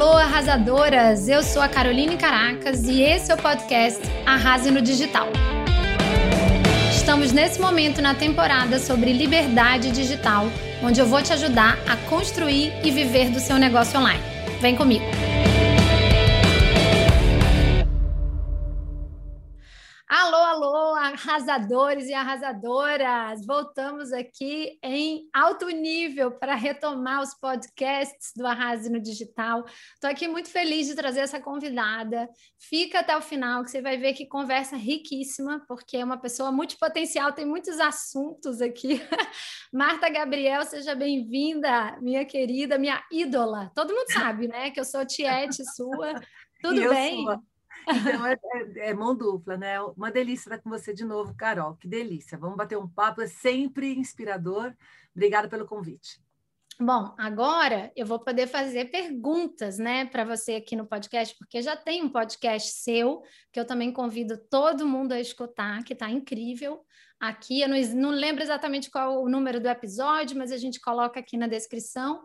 Alô, arrasadoras! Eu sou a Caroline Caracas e esse é o podcast Arrase no Digital. Estamos nesse momento na temporada sobre liberdade digital, onde eu vou te ajudar a construir e viver do seu negócio online. Vem comigo! Arrasadores e arrasadoras! Voltamos aqui em alto nível para retomar os podcasts do Arrase no Digital. Estou aqui muito feliz de trazer essa convidada. Fica até o final que você vai ver que conversa riquíssima, porque é uma pessoa multipotencial, tem muitos assuntos aqui. Marta Gabriel, seja bem-vinda, minha querida, minha ídola. Todo mundo sabe, né, que eu sou tiete sua. Tudo bem? Sou. Então é, é, é, mão dupla, né? Uma delícia estar com você de novo, Carol. Que delícia. Vamos bater um papo, é sempre inspirador. Obrigada pelo convite. Bom, agora eu vou poder fazer perguntas, né, para você aqui no podcast, porque já tem um podcast seu que eu também convido todo mundo a escutar, que está incrível. Aqui eu não, não lembro exatamente qual o número do episódio, mas a gente coloca aqui na descrição.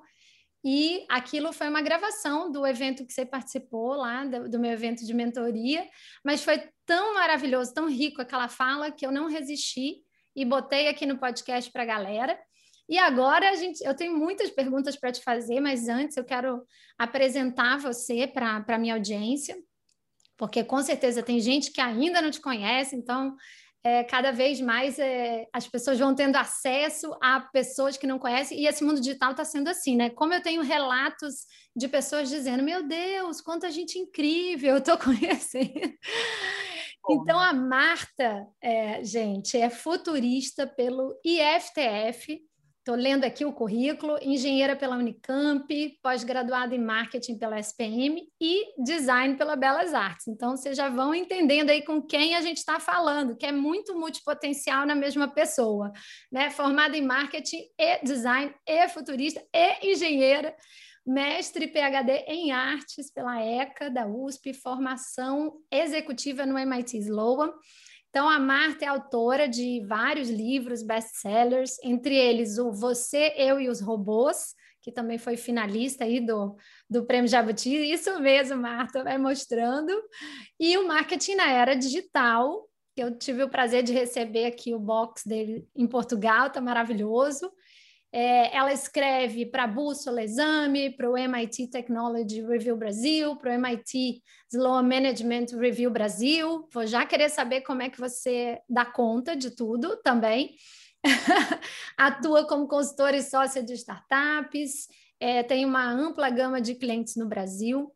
E aquilo foi uma gravação do evento que você participou lá, do, meu evento de mentoria, mas foi tão maravilhoso, tão rico aquela fala que eu não resisti e botei aqui no podcast para a galera. E agora a gente, eu tenho muitas perguntas para te fazer, mas antes eu quero apresentar você para a minha audiência, porque com certeza tem gente que ainda não te conhece, então é, cada vez mais é, as pessoas vão tendo acesso a pessoas que não conhecem, e esse mundo digital está sendo assim, né? Como eu tenho relatos de pessoas dizendo: Meu Deus, quanta gente incrível eu estou conhecendo. Então, a Marta, é, gente, é futurista pelo IFTF, Estou lendo aqui o currículo, engenheira pela Unicamp, pós-graduada em marketing pela SPM e design pela Belas Artes. Então, vocês já vão entendendo aí com quem a gente está falando, que é muito multipotencial na mesma pessoa, né? Formada em marketing e design, e futurista, e engenheira, mestre PhD em artes pela ECA da USP, formação executiva no MIT Sloan então, a Marta é autora de vários livros best-sellers, entre eles o Você, Eu e os Robôs, que também foi finalista aí do, do Prêmio Jabuti. Isso mesmo, Marta, vai mostrando. E o Marketing na Era Digital, que eu tive o prazer de receber aqui o box dele em Portugal, tá maravilhoso. É, ela escreve para a Bússola Exame, para o MIT Technology Review Brasil, para o MIT Sloan Management Review Brasil. Vou já querer saber como é que você dá conta de tudo também. Atua como consultora e sócia de startups, é, tem uma ampla gama de clientes no Brasil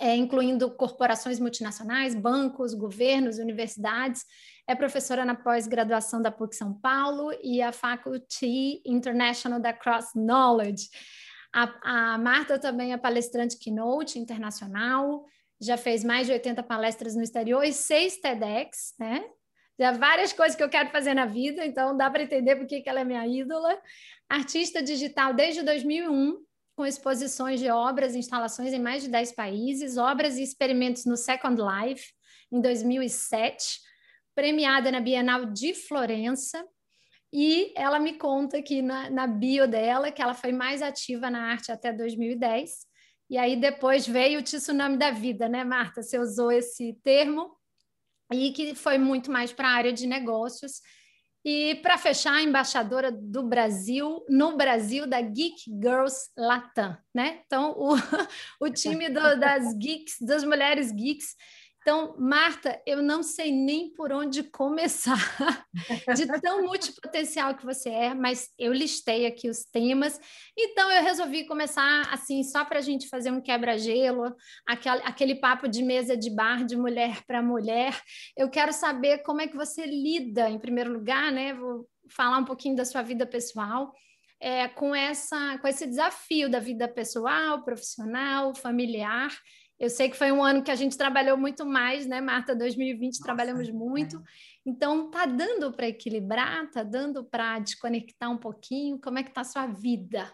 é, incluindo corporações multinacionais, bancos, governos, universidades. É professora na pós-graduação da PUC São Paulo e a Faculty International da Cross Knowledge. A, a Marta também é palestrante keynote internacional, já fez mais de 80 palestras no exterior e seis TEDx, né? Já várias coisas que eu quero fazer na vida, então dá para entender por que ela é minha ídola. Artista digital desde 2001, com exposições de obras e instalações em mais de 10 países, obras e experimentos no Second Life, em 2007, premiada na Bienal de Florença, e ela me conta aqui na, na bio dela que ela foi mais ativa na arte até 2010, e aí depois veio o tsunami da vida, né, Marta? Você usou esse termo, e que foi muito mais para a área de negócios, e para fechar, a embaixadora do Brasil, no Brasil, da Geek Girls Latam, né? Então, o, o time do, das geeks, das mulheres geeks, então, Marta, eu não sei nem por onde começar, de tão multipotencial que você é, mas eu listei aqui os temas, então eu resolvi começar assim, só para a gente fazer um quebra-gelo, aquele, aquele papo de mesa de bar de mulher para mulher. Eu quero saber como é que você lida, em primeiro lugar, né? Vou falar um pouquinho da sua vida pessoal. É, com, essa, com esse desafio da vida pessoal, profissional, familiar eu sei que foi um ano que a gente trabalhou muito mais, né, Marta? 2020 Nossa, trabalhamos muito. É. Então, tá dando para equilibrar? Tá dando para desconectar um pouquinho? Como é que tá a sua vida?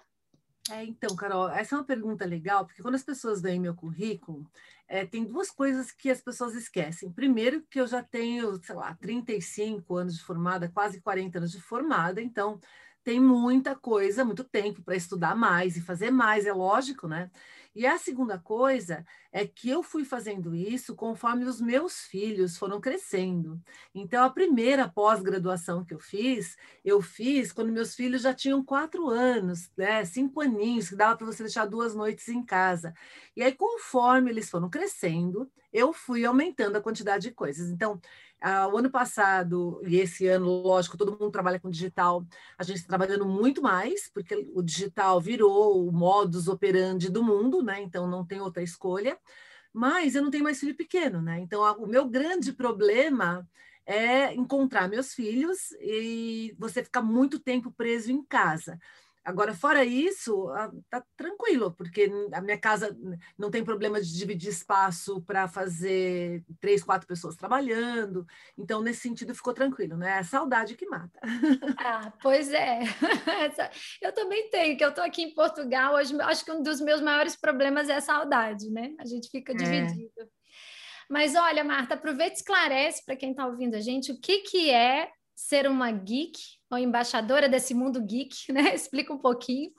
É, então, Carol, essa é uma pergunta legal, porque quando as pessoas veem meu currículo, é, tem duas coisas que as pessoas esquecem. Primeiro, que eu já tenho, sei lá, 35 anos de formada, quase 40 anos de formada, então tem muita coisa, muito tempo para estudar mais e fazer mais, é lógico, né? E a segunda coisa é que eu fui fazendo isso conforme os meus filhos foram crescendo. Então, a primeira pós-graduação que eu fiz, eu fiz quando meus filhos já tinham quatro anos, né? cinco aninhos, que dava para você deixar duas noites em casa. E aí, conforme eles foram crescendo, eu fui aumentando a quantidade de coisas. Então, o ano passado e esse ano, lógico, todo mundo trabalha com digital. A gente está trabalhando muito mais, porque o digital virou o modus operandi do mundo, né? Então não tem outra escolha. Mas eu não tenho mais filho pequeno, né? Então a, o meu grande problema é encontrar meus filhos e você ficar muito tempo preso em casa. Agora, fora isso, tá tranquilo, porque a minha casa não tem problema de dividir espaço para fazer três, quatro pessoas trabalhando. Então, nesse sentido, ficou tranquilo, né? É a saudade que mata. Ah, pois é. Eu também tenho, que eu estou aqui em Portugal, hoje, acho que um dos meus maiores problemas é a saudade, né? A gente fica é. dividido. Mas olha, Marta, aproveita e esclarece para quem está ouvindo a gente o que, que é ser uma geek ou embaixadora desse mundo geek, né? Explica um pouquinho.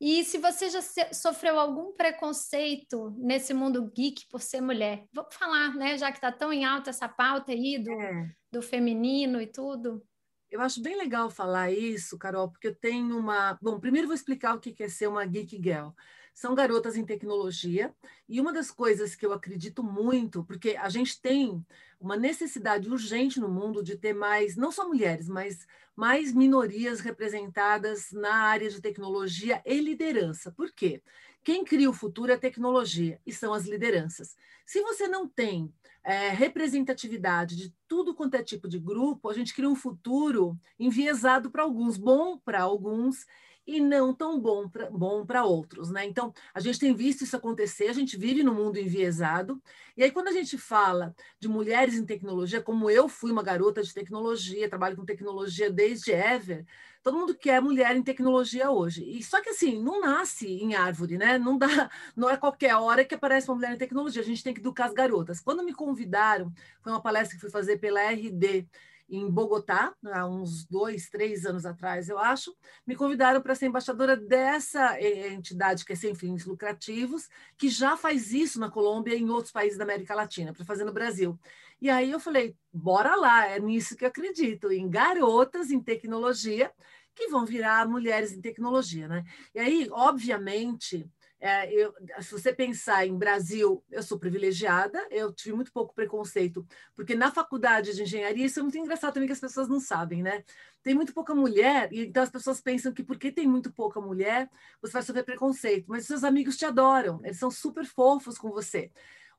E se você já sofreu algum preconceito nesse mundo geek por ser mulher, vamos falar, né? Já que está tão em alta essa pauta aí do, é. do feminino e tudo. Eu acho bem legal falar isso, Carol, porque eu tenho uma. Bom, primeiro vou explicar o que é ser uma geek girl são garotas em tecnologia. E uma das coisas que eu acredito muito, porque a gente tem uma necessidade urgente no mundo de ter mais, não só mulheres, mas mais minorias representadas na área de tecnologia e liderança. Por quê? Quem cria o futuro é a tecnologia e são as lideranças. Se você não tem é, representatividade de tudo quanto é tipo de grupo, a gente cria um futuro enviesado para alguns, bom para alguns e não tão bom para bom outros, né? Então, a gente tem visto isso acontecer, a gente vive no mundo enviesado, e aí quando a gente fala de mulheres em tecnologia, como eu fui uma garota de tecnologia, trabalho com tecnologia desde ever, todo mundo quer mulher em tecnologia hoje. E só que assim, não nasce em árvore, né? Não dá, não é qualquer hora que aparece uma mulher em tecnologia, a gente tem que educar as garotas. Quando me convidaram, foi uma palestra que fui fazer pela RD, em Bogotá, há uns dois, três anos atrás, eu acho, me convidaram para ser embaixadora dessa eh, entidade que é sem fins lucrativos, que já faz isso na Colômbia e em outros países da América Latina, para fazer no Brasil. E aí eu falei, bora lá, é nisso que eu acredito, em garotas em tecnologia que vão virar mulheres em tecnologia, né? E aí, obviamente, é, eu, se você pensar em Brasil, eu sou privilegiada, eu tive muito pouco preconceito, porque na faculdade de engenharia, isso é muito engraçado também que as pessoas não sabem, né? Tem muito pouca mulher, e então as pessoas pensam que porque tem muito pouca mulher, você vai sofrer preconceito, mas seus amigos te adoram, eles são super fofos com você.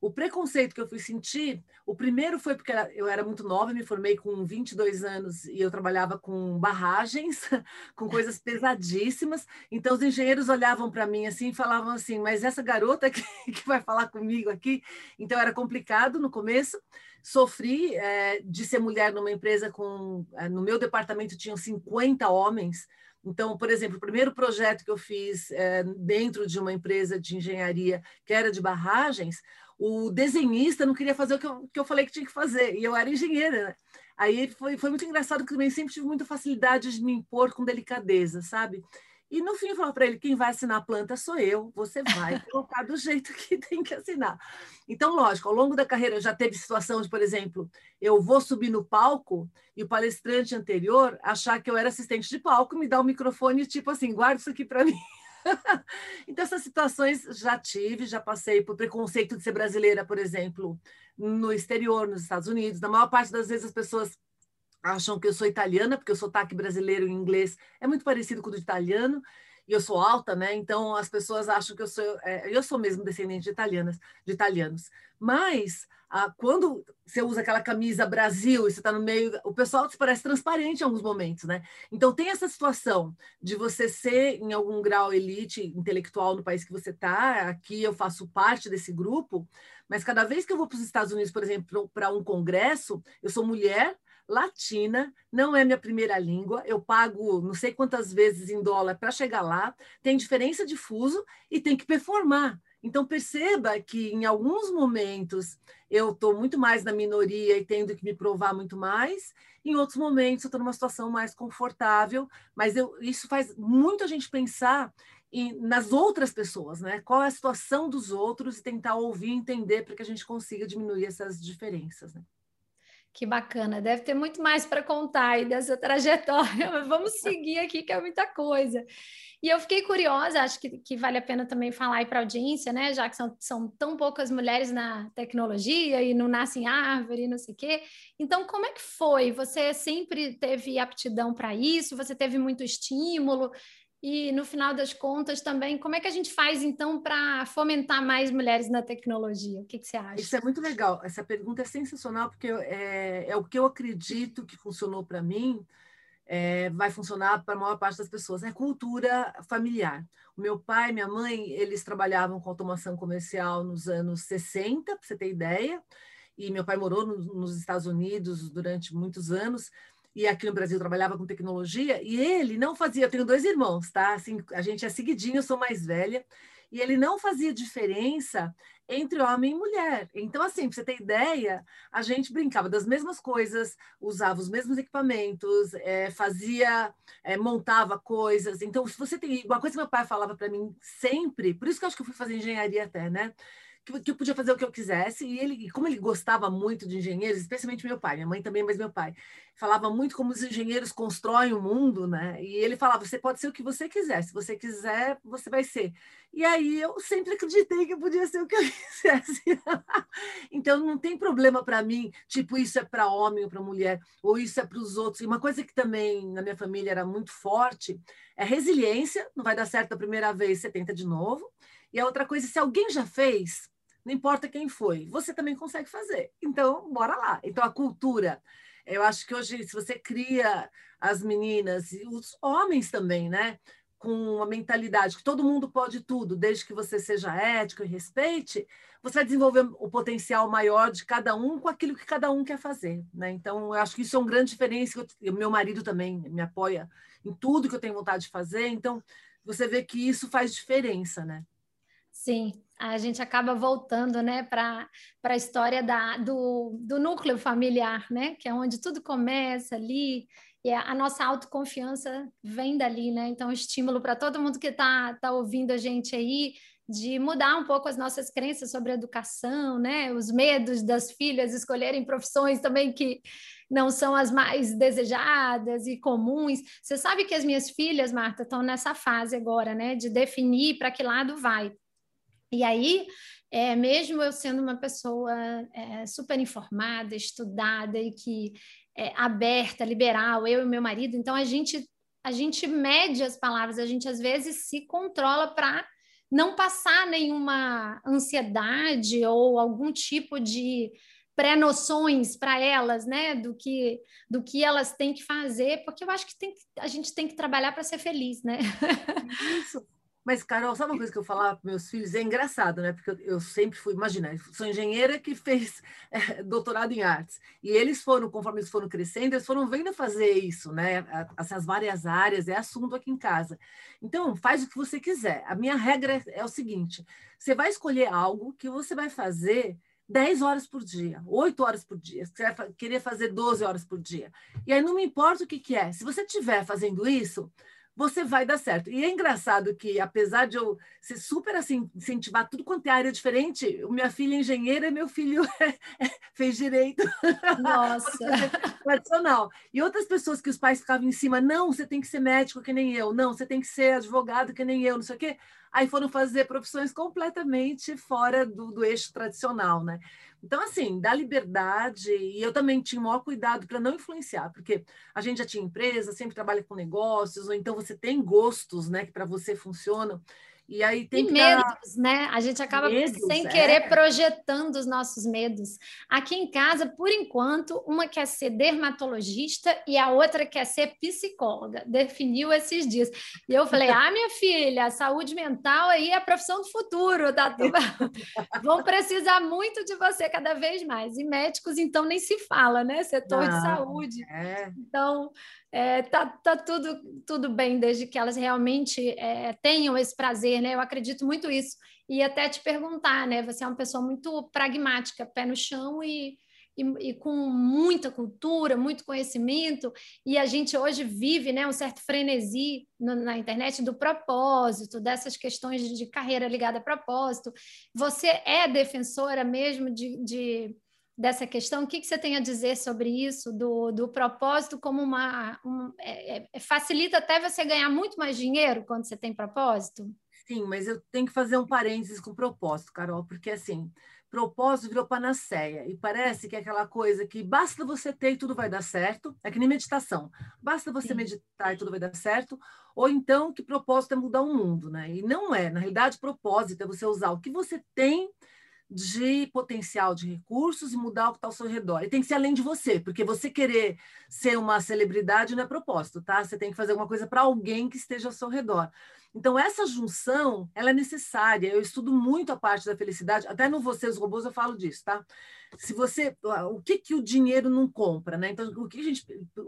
O preconceito que eu fui sentir, o primeiro foi porque eu era muito nova, me formei com 22 anos e eu trabalhava com barragens, com coisas pesadíssimas. Então os engenheiros olhavam para mim assim e falavam assim: "Mas essa garota que, que vai falar comigo aqui?". Então era complicado no começo. Sofri é, de ser mulher numa empresa com é, no meu departamento tinham 50 homens. Então, por exemplo, o primeiro projeto que eu fiz é, dentro de uma empresa de engenharia que era de barragens, o desenhista não queria fazer o que eu, que eu falei que tinha que fazer, e eu era engenheira, né? Aí foi, foi muito engraçado, porque também sempre tive muita facilidade de me impor com delicadeza, sabe? E no fim eu falava para ele: quem vai assinar a planta sou eu, você vai colocar do jeito que tem que assinar. Então, lógico, ao longo da carreira já teve situação de, por exemplo, eu vou subir no palco e o palestrante anterior achar que eu era assistente de palco, me dá o microfone tipo assim: guarda isso aqui para mim. então, essas situações já tive, já passei por preconceito de ser brasileira, por exemplo, no exterior, nos Estados Unidos. Na maior parte das vezes as pessoas acham que eu sou italiana, porque o sotaque brasileiro em inglês é muito parecido com o do italiano, e eu sou alta, né? Então as pessoas acham que eu sou, é, eu sou mesmo descendente de italianas, de italianos. Mas ah, quando você usa aquela camisa Brasil e você está no meio, o pessoal te parece transparente em alguns momentos, né? Então tem essa situação de você ser em algum grau elite intelectual no país que você está. Aqui eu faço parte desse grupo, mas cada vez que eu vou para os Estados Unidos, por exemplo, para um congresso, eu sou mulher latina, não é minha primeira língua, eu pago não sei quantas vezes em dólar para chegar lá, tem diferença de fuso e tem que performar. Então, perceba que em alguns momentos eu estou muito mais na minoria e tendo que me provar muito mais, em outros momentos eu estou numa situação mais confortável, mas eu, isso faz muito a gente pensar em, nas outras pessoas, né? Qual é a situação dos outros e tentar ouvir entender para que a gente consiga diminuir essas diferenças. Né? Que bacana, deve ter muito mais para contar aí dessa trajetória, mas vamos seguir aqui, que é muita coisa. E eu fiquei curiosa, acho que, que vale a pena também falar aí para a audiência, né? Já que são, são tão poucas mulheres na tecnologia e não nascem árvore, não sei o quê. Então, como é que foi? Você sempre teve aptidão para isso? Você teve muito estímulo? E no final das contas também, como é que a gente faz então para fomentar mais mulheres na tecnologia? O que, que, você acha? Isso é muito legal. Essa pergunta é sensacional porque é, é o que eu acredito que funcionou para mim. É, vai funcionar para a maior parte das pessoas. É cultura familiar. O meu pai e minha mãe, eles trabalhavam com automação comercial nos anos 60, para você ter ideia, e meu pai morou no, nos Estados Unidos durante muitos anos, e aqui no Brasil trabalhava com tecnologia, e ele não fazia, eu tenho dois irmãos, tá? Assim, a gente é seguidinho, eu sou mais velha, e ele não fazia diferença entre homem e mulher. Então, assim, para você ter ideia, a gente brincava das mesmas coisas, usava os mesmos equipamentos, é, fazia, é, montava coisas. Então, se você tem. Uma coisa que meu pai falava para mim sempre, por isso que eu acho que eu fui fazer engenharia até, né? Que, eu podia fazer o que eu quisesse. E ele, como ele gostava muito de engenheiros, especialmente meu pai, minha mãe também, mas meu pai, falava muito como os engenheiros constroem o mundo, né? E ele falava: você pode ser o que você quiser, se você quiser, você vai ser. E aí eu sempre acreditei que eu podia ser o que eu quisesse. então não tem problema para mim, tipo, isso é para homem ou para mulher, ou isso é para os outros. E uma coisa que também na minha família era muito forte é resiliência. Não vai dar certo a primeira vez, você tenta de novo. E a outra coisa, se alguém já fez, não importa quem foi, você também consegue fazer. Então, bora lá. Então, a cultura. Eu acho que hoje, se você cria as meninas e os homens também, né? Com uma mentalidade que todo mundo pode tudo, desde que você seja ético e respeite, você vai desenvolver o potencial maior de cada um com aquilo que cada um quer fazer. Né? Então, eu acho que isso é um grande diferença. O meu marido também me apoia em tudo que eu tenho vontade de fazer. Então, você vê que isso faz diferença, né? Sim, a gente acaba voltando né, para a história da, do, do núcleo familiar, né, que é onde tudo começa ali, e a nossa autoconfiança vem dali, né? Então, estímulo para todo mundo que está tá ouvindo a gente aí de mudar um pouco as nossas crenças sobre educação, né? Os medos das filhas escolherem profissões também que não são as mais desejadas e comuns. Você sabe que as minhas filhas, Marta, estão nessa fase agora, né? De definir para que lado vai. E aí, é, mesmo eu sendo uma pessoa é, super informada, estudada e que é, aberta, liberal, eu e meu marido, então a gente a gente mede as palavras, a gente às vezes se controla para não passar nenhuma ansiedade ou algum tipo de pré-noções para elas, né, do que do que elas têm que fazer, porque eu acho que, tem, a gente tem que trabalhar para ser feliz, né? Isso. Mas, Carol, sabe uma coisa que eu falava para meus filhos? É engraçado, né? Porque eu, eu sempre fui, imagina, sou engenheira que fez é, doutorado em artes. E eles foram, conforme eles foram crescendo, eles foram vendo fazer isso, né? Essas várias áreas, é assunto aqui em casa. Então, faz o que você quiser. A minha regra é o seguinte: você vai escolher algo que você vai fazer 10 horas por dia, 8 horas por dia, você vai querer fazer 12 horas por dia. E aí não me importa o que, que é. Se você estiver fazendo isso, você vai dar certo. E é engraçado que, apesar de eu ser super assim, incentivar tudo quanto é área diferente, minha filha é engenheira e meu filho é, é, fez direito. Nossa! tradicional. E outras pessoas que os pais ficavam em cima, não, você tem que ser médico que nem eu, não, você tem que ser advogado que nem eu, não sei o quê. Aí foram fazer profissões completamente fora do, do eixo tradicional, né? Então, assim, dá liberdade, e eu também tinha o maior cuidado para não influenciar, porque a gente já tinha empresa, sempre trabalha com negócios, ou então você tem gostos, né, que para você funcionam. E aí tem e medos, dar... né? A gente acaba medos, sem querer é. projetando os nossos medos. Aqui em casa, por enquanto, uma quer ser dermatologista e a outra quer ser psicóloga. Definiu esses dias. E eu falei: "Ah, minha filha, saúde mental aí é a profissão do futuro, tá? Vão precisar muito de você cada vez mais. E médicos então nem se fala, né? Setor Não, de saúde. É. Então, é, tá, tá tudo, tudo bem, desde que elas realmente é, tenham esse prazer né? Eu acredito muito isso. E até te perguntar, né? Você é uma pessoa muito pragmática, pé no chão e, e, e, com muita cultura, muito conhecimento, e a gente hoje vive né, um certo frenesi no, na internet do propósito, dessas questões de, de, carreira ligada a propósito. Você é defensora mesmo de, de dessa questão? O que, que você tem a dizer sobre isso, do, do propósito como uma. Um, é, é, facilita até você ganhar muito mais dinheiro quando você tem propósito? Sim, mas eu tenho que fazer um parênteses com propósito, Carol, porque assim propósito virou panaceia. E parece que é aquela coisa que basta você ter e tudo vai dar certo. É que nem meditação. Basta você Sim. meditar e tudo vai dar certo. Ou então que propósito é mudar o mundo, né? E não é. Na realidade, propósito é você usar o que você tem de potencial de recursos e mudar o que está ao seu redor. E tem que ser além de você, porque você querer ser uma celebridade não é propósito, tá? Você tem que fazer alguma coisa para alguém que esteja ao seu redor. Então, essa junção, ela é necessária. Eu estudo muito a parte da felicidade, até no Você, os Robôs, eu falo disso, tá? Se você... O que, que o dinheiro não compra, né? Então, o que a gente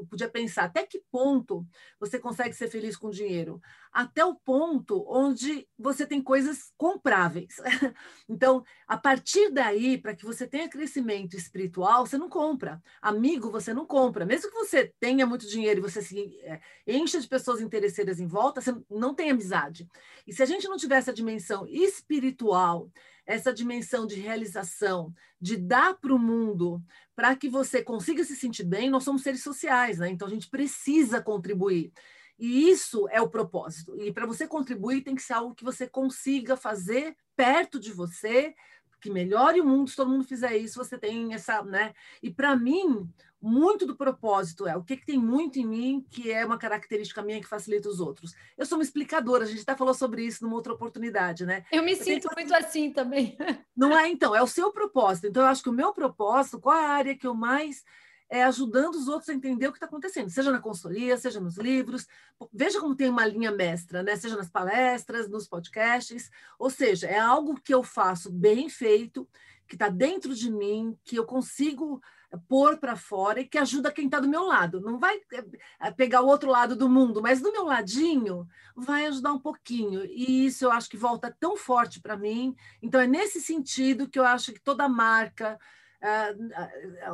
podia pensar? Até que ponto você consegue ser feliz com dinheiro? Até o ponto onde você tem coisas compráveis. Então, a partir daí, para que você tenha crescimento espiritual, você não compra. Amigo, você não compra. Mesmo que você tenha muito dinheiro e você se é, encha de pessoas interesseiras em volta, você não tem amizade. E se a gente não tiver essa dimensão espiritual, essa dimensão de realização, de dar para o mundo, para que você consiga se sentir bem, nós somos seres sociais, né? Então a gente precisa contribuir. E isso é o propósito. E para você contribuir, tem que ser algo que você consiga fazer perto de você, que melhore o mundo. Se todo mundo fizer isso, você tem essa, né? E para mim, muito do propósito é o que, que, tem muito em mim que é uma característica minha que facilita os outros. Eu sou uma explicadora, a gente até falou sobre isso numa outra oportunidade, né? Eu me sinto muito assim também. Não é, então, é o seu propósito. Então, eu acho que o meu propósito, qual é a área que eu mais é ajudando os outros a entender o que está acontecendo, seja na consultoria, seja nos livros. Veja como tem uma linha mestra, né? seja nas palestras, nos podcasts. Ou seja, é algo que eu faço bem feito, que está dentro de mim, que eu consigo pôr para fora e que ajuda quem está do meu lado. Não vai eh, eh, pegar o outro lado do mundo, mas do meu ladinho vai ajudar um pouquinho. E isso eu acho que volta tão forte para mim. Então é nesse sentido que eu acho que toda marca,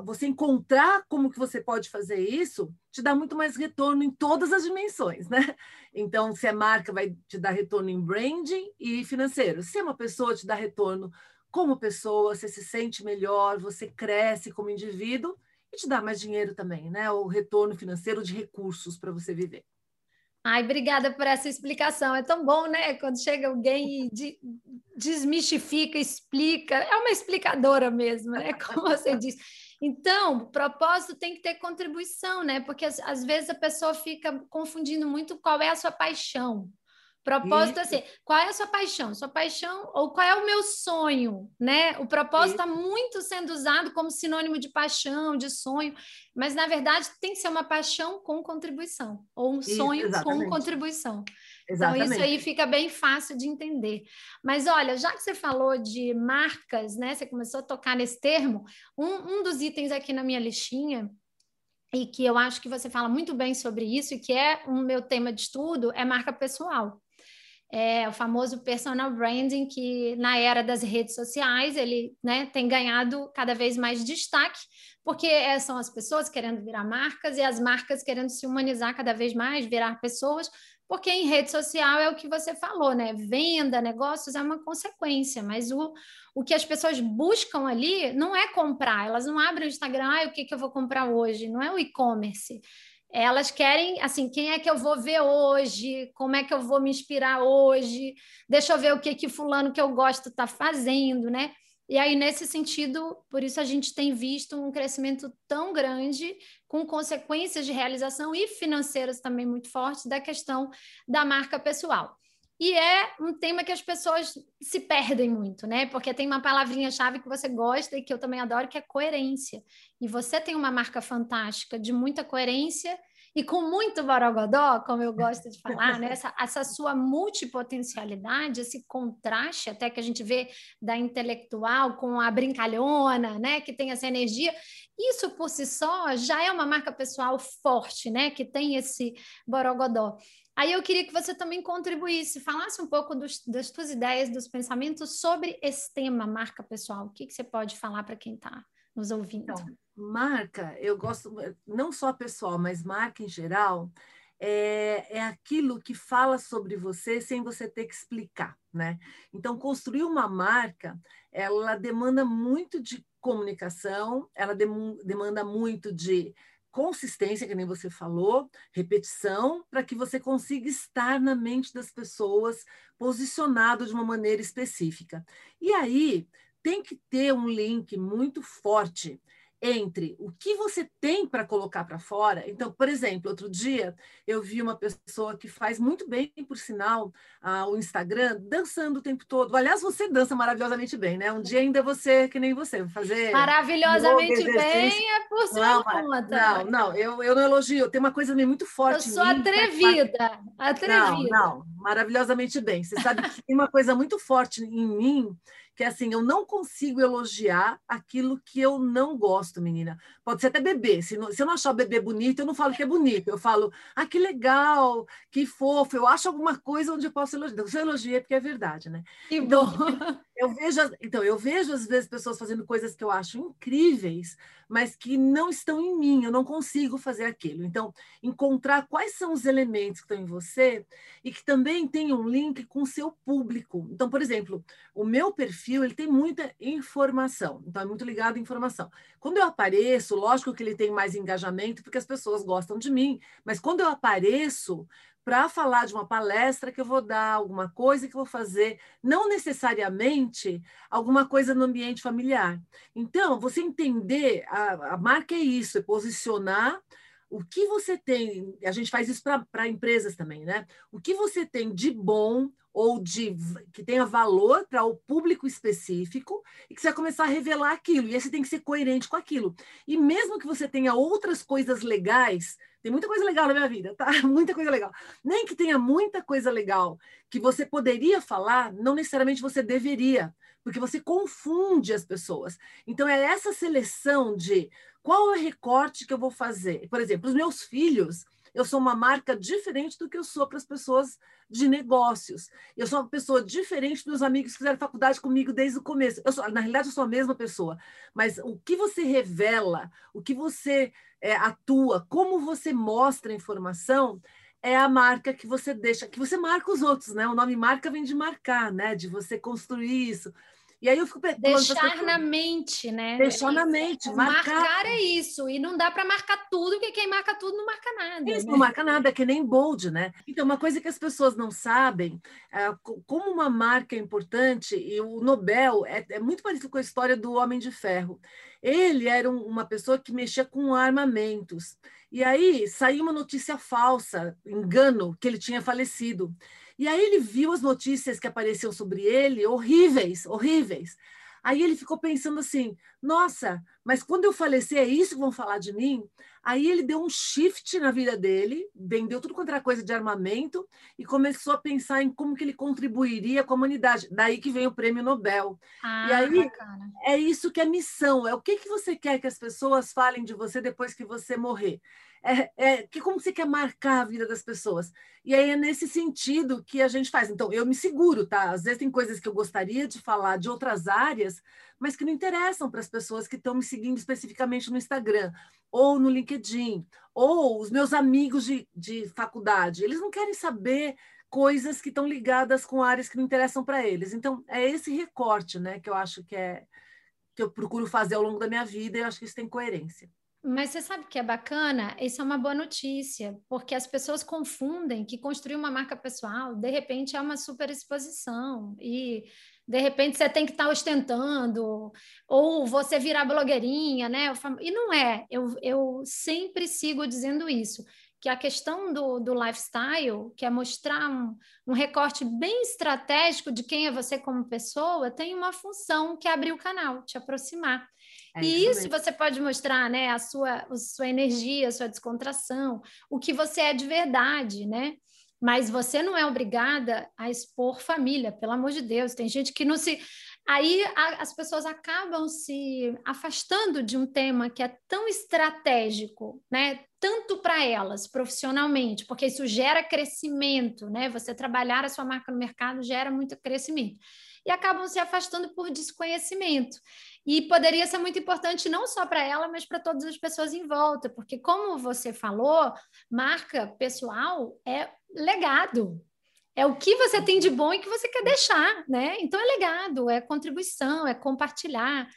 você encontrar como que você pode fazer isso, te dá muito mais retorno em todas as dimensões, né? Então, se é marca, vai te dar retorno em branding e financeiro. Se é uma pessoa, te dá retorno como pessoa, você se sente melhor, você cresce como indivíduo e te dá mais dinheiro também, né? O retorno financeiro de recursos para você viver. Ai, obrigada por essa explicação. É tão bom, né? Quando chega alguém e de, desmistifica, explica. É uma explicadora mesmo, né? Como você disse. Então, o propósito tem que ter contribuição, né? Porque às, às vezes a pessoa fica confundindo muito qual é a sua paixão. Propósito Isso. assim, qual é a sua paixão? Sua paixão ou qual é o meu sonho, né? O propósito está muito sendo usado como sinônimo de paixão, de sonho, mas na verdade tem que ser uma paixão com contribuição ou um Isso, sonho exatamente. com contribuição. Exatamente. Então isso aí fica bem fácil de entender. Mas olha, já que você falou de marcas, né? Você começou a tocar nesse termo, um, um dos itens aqui na minha listinha e que eu acho que você fala muito bem sobre isso e que é o meu tema de estudo é marca pessoal é, o famoso personal branding, que na era das redes sociais ele né, tem ganhado cada vez mais destaque, porque é, são as pessoas querendo virar marcas e as marcas querendo se humanizar cada vez mais, virar pessoas, porque em rede social é o que você falou, né? Venda, negócios é uma consequência, mas o, o que as pessoas buscam ali não é comprar, elas não abrem o Instagram, ah, o que, que eu vou comprar hoje, não é o e-commerce elas querem, assim, quem é que eu vou ver hoje? Como é que eu vou me inspirar hoje? Deixa eu ver o que que fulano que eu gosto está fazendo, né? E aí, nesse sentido, por isso a gente tem visto um crescimento tão grande, com consequências de realização e financeiras também muito fortes, da questão da marca pessoal. E é um tema que as pessoas se perdem muito, né? Porque tem uma palavrinha-chave que você gosta e que eu também adoro, que é coerência. E você tem uma marca fantástica de muita coerência e com muito borogodó, como eu gosto de falar, né? essa, essa sua multipotencialidade, esse contraste até que a gente vê da intelectual com a brincalhona, né? que tem essa energia, isso por si só já é uma marca pessoal forte, né? que tem esse borogodó. Aí eu queria que você também contribuísse, falasse um pouco dos, das suas ideias, dos pensamentos sobre esse tema, marca pessoal. O que, que você pode falar para quem está nos ouvindo? Então, marca, eu gosto, não só pessoal, mas marca em geral, é, é aquilo que fala sobre você sem você ter que explicar, né? Então, construir uma marca, ela demanda muito de comunicação, ela demanda muito de consistência, que nem você falou, repetição, para que você consiga estar na mente das pessoas posicionado de uma maneira específica. E aí tem que ter um link muito forte entre o que você tem para colocar para fora. Então, por exemplo, outro dia eu vi uma pessoa que faz muito bem, por sinal, uh, o Instagram, dançando o tempo todo. Aliás, você dança maravilhosamente bem, né? Um dia ainda você, que nem você, fazer. Maravilhosamente bem é por sua não, conta. Não, não, eu, eu não elogio. Tem uma coisa muito forte. Eu sou mim, atrevida, atrevida. Não, não, maravilhosamente bem. Você sabe que tem uma coisa muito forte em mim que é assim, eu não consigo elogiar aquilo que eu não gosto, menina. Pode ser até bebê. Se, não, se eu não achar o bebê bonito, eu não falo que é bonito. Eu falo, ah, que legal, que fofo. Eu acho alguma coisa onde eu posso elogiar. Se eu elogiei, é porque é verdade, né? Que então. Eu vejo, então, eu vejo às vezes pessoas fazendo coisas que eu acho incríveis, mas que não estão em mim, eu não consigo fazer aquilo. Então, encontrar quais são os elementos que estão em você e que também tem um link com o seu público. Então, por exemplo, o meu perfil, ele tem muita informação, então é muito ligado à informação. Quando eu apareço, lógico que ele tem mais engajamento, porque as pessoas gostam de mim, mas quando eu apareço, para falar de uma palestra que eu vou dar, alguma coisa que eu vou fazer, não necessariamente alguma coisa no ambiente familiar. Então, você entender, a, a marca é isso, é posicionar o que você tem, a gente faz isso para empresas também, né? O que você tem de bom ou de que tenha valor para o público específico e que você vai começar a revelar aquilo. E aí você tem que ser coerente com aquilo. E mesmo que você tenha outras coisas legais, tem muita coisa legal na minha vida, tá? Muita coisa legal. Nem que tenha muita coisa legal que você poderia falar, não necessariamente você deveria, porque você confunde as pessoas. Então, é essa seleção de qual é o recorte que eu vou fazer. Por exemplo, os meus filhos, eu sou uma marca diferente do que eu sou para as pessoas de negócios. Eu sou uma pessoa diferente dos amigos que fizeram faculdade comigo desde o começo. Eu sou, na realidade, eu sou a mesma pessoa. Mas o que você revela, o que você é, atua, como você mostra a informação, é a marca que você deixa, que você marca os outros, né? O nome marca vem de marcar, né? De você construir isso. E aí eu fico deixar na mente, né? Deixar na mente, marcar. marcar é isso. E não dá para marcar tudo, porque quem marca tudo não marca nada. Isso né? não marca nada, é que nem bold, né? Então, uma coisa que as pessoas não sabem, é, como uma marca é importante, e o Nobel é, é muito parecido com a história do Homem de Ferro. Ele era um, uma pessoa que mexia com armamentos. E aí saiu uma notícia falsa, engano, que ele tinha falecido. E aí ele viu as notícias que apareciam sobre ele, horríveis, horríveis. Aí ele ficou pensando assim: nossa, mas quando eu falecer é isso que vão falar de mim? Aí ele deu um shift na vida dele, vendeu tudo quanto era coisa de armamento e começou a pensar em como que ele contribuiria com a humanidade. Daí que vem o prêmio Nobel. Ah, e aí bacana. é isso que é missão. É o que, que você quer que as pessoas falem de você depois que você morrer é, é, que como você quer marcar a vida das pessoas? E aí é nesse sentido que a gente faz. Então, eu me seguro, tá? Às vezes tem coisas que eu gostaria de falar de outras áreas, mas que não interessam para as pessoas que estão me seguindo especificamente no Instagram, ou no LinkedIn, ou os meus amigos de, de faculdade. Eles não querem saber coisas que estão ligadas com áreas que não interessam para eles. Então, é esse recorte né, que eu acho que é que eu procuro fazer ao longo da minha vida e eu acho que isso tem coerência. Mas você sabe que é bacana? Isso é uma boa notícia, porque as pessoas confundem que construir uma marca pessoal, de repente, é uma super exposição. E, de repente, você tem que estar ostentando, ou você virar blogueirinha, né? E não é. Eu, eu sempre sigo dizendo isso que a questão do, do lifestyle, que é mostrar um, um recorte bem estratégico de quem é você como pessoa, tem uma função que é abrir o canal, te aproximar. É e isso, isso você pode mostrar, né, a sua, a sua energia, a sua descontração, o que você é de verdade, né? Mas você não é obrigada a expor família, pelo amor de Deus. Tem gente que não se Aí a, as pessoas acabam se afastando de um tema que é tão estratégico, né? Tanto para elas profissionalmente, porque isso gera crescimento, né? Você trabalhar a sua marca no mercado gera muito crescimento. E acabam se afastando por desconhecimento. E poderia ser muito importante não só para ela, mas para todas as pessoas em volta, porque como você falou, marca pessoal é legado, é o que você tem de bom e que você quer deixar, né? Então é legado, é contribuição, é compartilhar.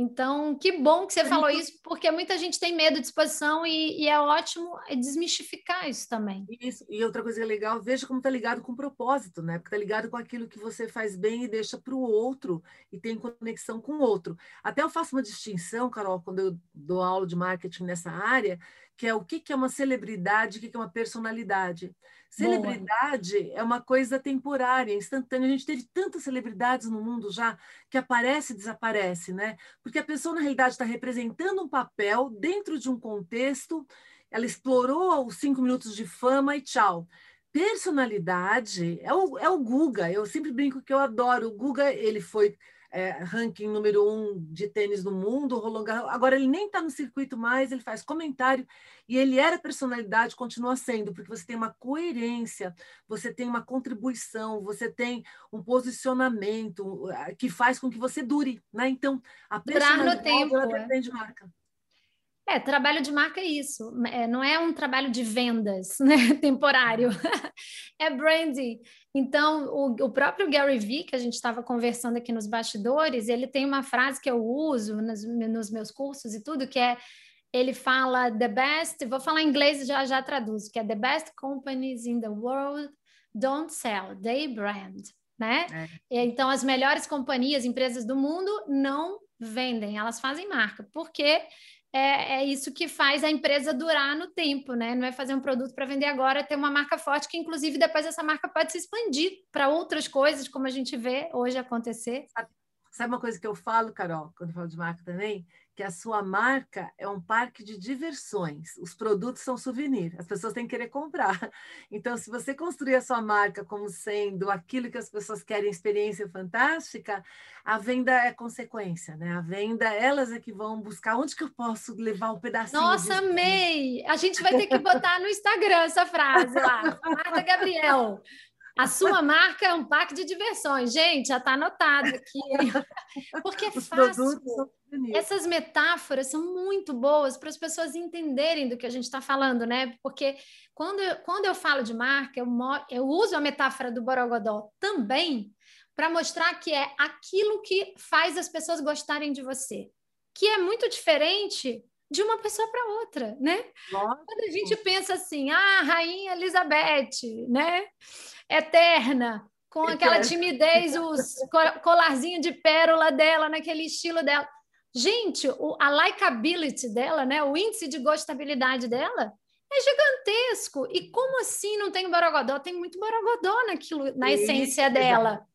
Então, que bom que você falou isso, porque muita gente tem medo de exposição e, e é ótimo desmistificar isso também. Isso, e outra coisa legal, veja como está ligado com o propósito, né? Porque está ligado com aquilo que você faz bem e deixa para o outro e tem conexão com o outro. Até eu faço uma distinção, Carol, quando eu dou aula de marketing nessa área, que é o que, que é uma celebridade, o que, que é uma personalidade. Celebridade Boa. é uma coisa temporária, instantânea. A gente teve tantas celebridades no mundo já que aparece e desaparece, né? Porque a pessoa, na realidade, está representando um papel dentro de um contexto, ela explorou os cinco minutos de fama e tchau. Personalidade é o, é o Guga. Eu sempre brinco que eu adoro. O Guga, ele foi é, ranking número um de tênis no mundo, Roland Garros. Agora ele nem está no circuito mais, ele faz comentário e ele era personalidade, continua sendo, porque você tem uma coerência, você tem uma contribuição, você tem um posicionamento que faz com que você dure, né? Então a personalidade no tempo, ela é. depende de marca. É, trabalho de marca é isso, é, não é um trabalho de vendas, né, temporário, é branding. Então, o, o, próprio Gary Vee, que a gente estava conversando aqui nos bastidores, ele tem uma frase que eu uso nos, nos, meus cursos e tudo, que é, ele fala the best, vou falar em inglês e já, já traduzo, que é the best companies in the world don't sell, they brand, né? É. Então, as melhores companhias, empresas do mundo não vendem, elas fazem marca, porque é, é, isso que faz a empresa durar no tempo, né? Não é fazer um produto para vender agora, é ter uma marca forte que, inclusive, depois essa marca pode se expandir para outras coisas, como a gente vê hoje acontecer. Sabe uma coisa que eu falo, Carol, quando eu falo de marca também? Que a sua marca é um parque de diversões. Os produtos são souvenir, as pessoas têm que querer comprar. Então, se você construir a sua marca como sendo aquilo que as pessoas querem, experiência fantástica, a venda é consequência, né? A venda, elas é que vão buscar onde que eu posso levar um pedacinho. Nossa, amei! A gente vai ter que botar no Instagram essa frase lá. Marta Gabriel. A sua marca é um parque de diversões. Gente, já está anotado aqui. Porque é fácil. Essas metáforas são muito boas para as pessoas entenderem do que a gente está falando, né? Porque quando eu, quando eu falo de marca, eu, eu uso a metáfora do Borogodó também para mostrar que é aquilo que faz as pessoas gostarem de você, que é muito diferente de uma pessoa para outra, né? Nossa. Quando a gente pensa assim, ah, Rainha Elizabeth, né? Eterna, com aquela timidez, o colarzinho de pérola dela, naquele estilo dela. Gente, o, a likability dela, né? O índice de gostabilidade dela é gigantesco. E como assim não tem borogodó? Tem muito borogodó naquilo, na essência dela.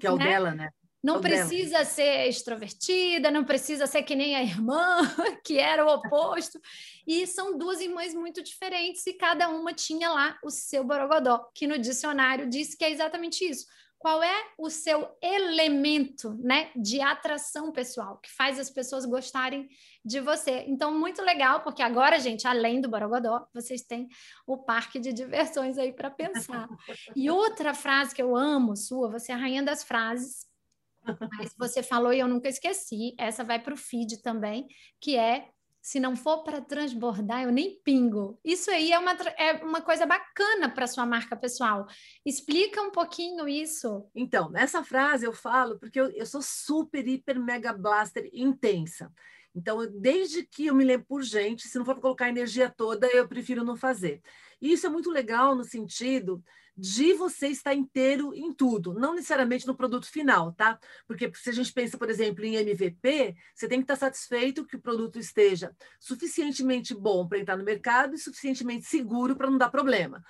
Que é o né? dela, né? Não precisa ser extrovertida, não precisa ser que nem a irmã, que era o oposto. E são duas irmãs muito diferentes e cada uma tinha lá o seu borogodó, que no dicionário diz que é exatamente isso. Qual é o seu elemento, né, de atração pessoal que faz as pessoas gostarem de você? Então, muito legal, porque agora, gente, além do borogodó, vocês têm o parque de diversões aí para pensar. E outra frase que eu amo sua, você é a rainha das frases mas você falou e eu nunca esqueci, essa vai para o feed também, que é se não for para transbordar, eu nem pingo. Isso aí é uma, é uma coisa bacana para sua marca pessoal. Explica um pouquinho isso. Então, nessa frase eu falo porque eu, eu sou super, hiper, mega blaster intensa. Então, desde que eu me lembro por gente, se não for colocar a energia toda, eu prefiro não fazer. E isso é muito legal no sentido de você estar inteiro em tudo, não necessariamente no produto final, tá? Porque se a gente pensa, por exemplo, em MVP, você tem que estar satisfeito que o produto esteja suficientemente bom para entrar no mercado e suficientemente seguro para não dar problema.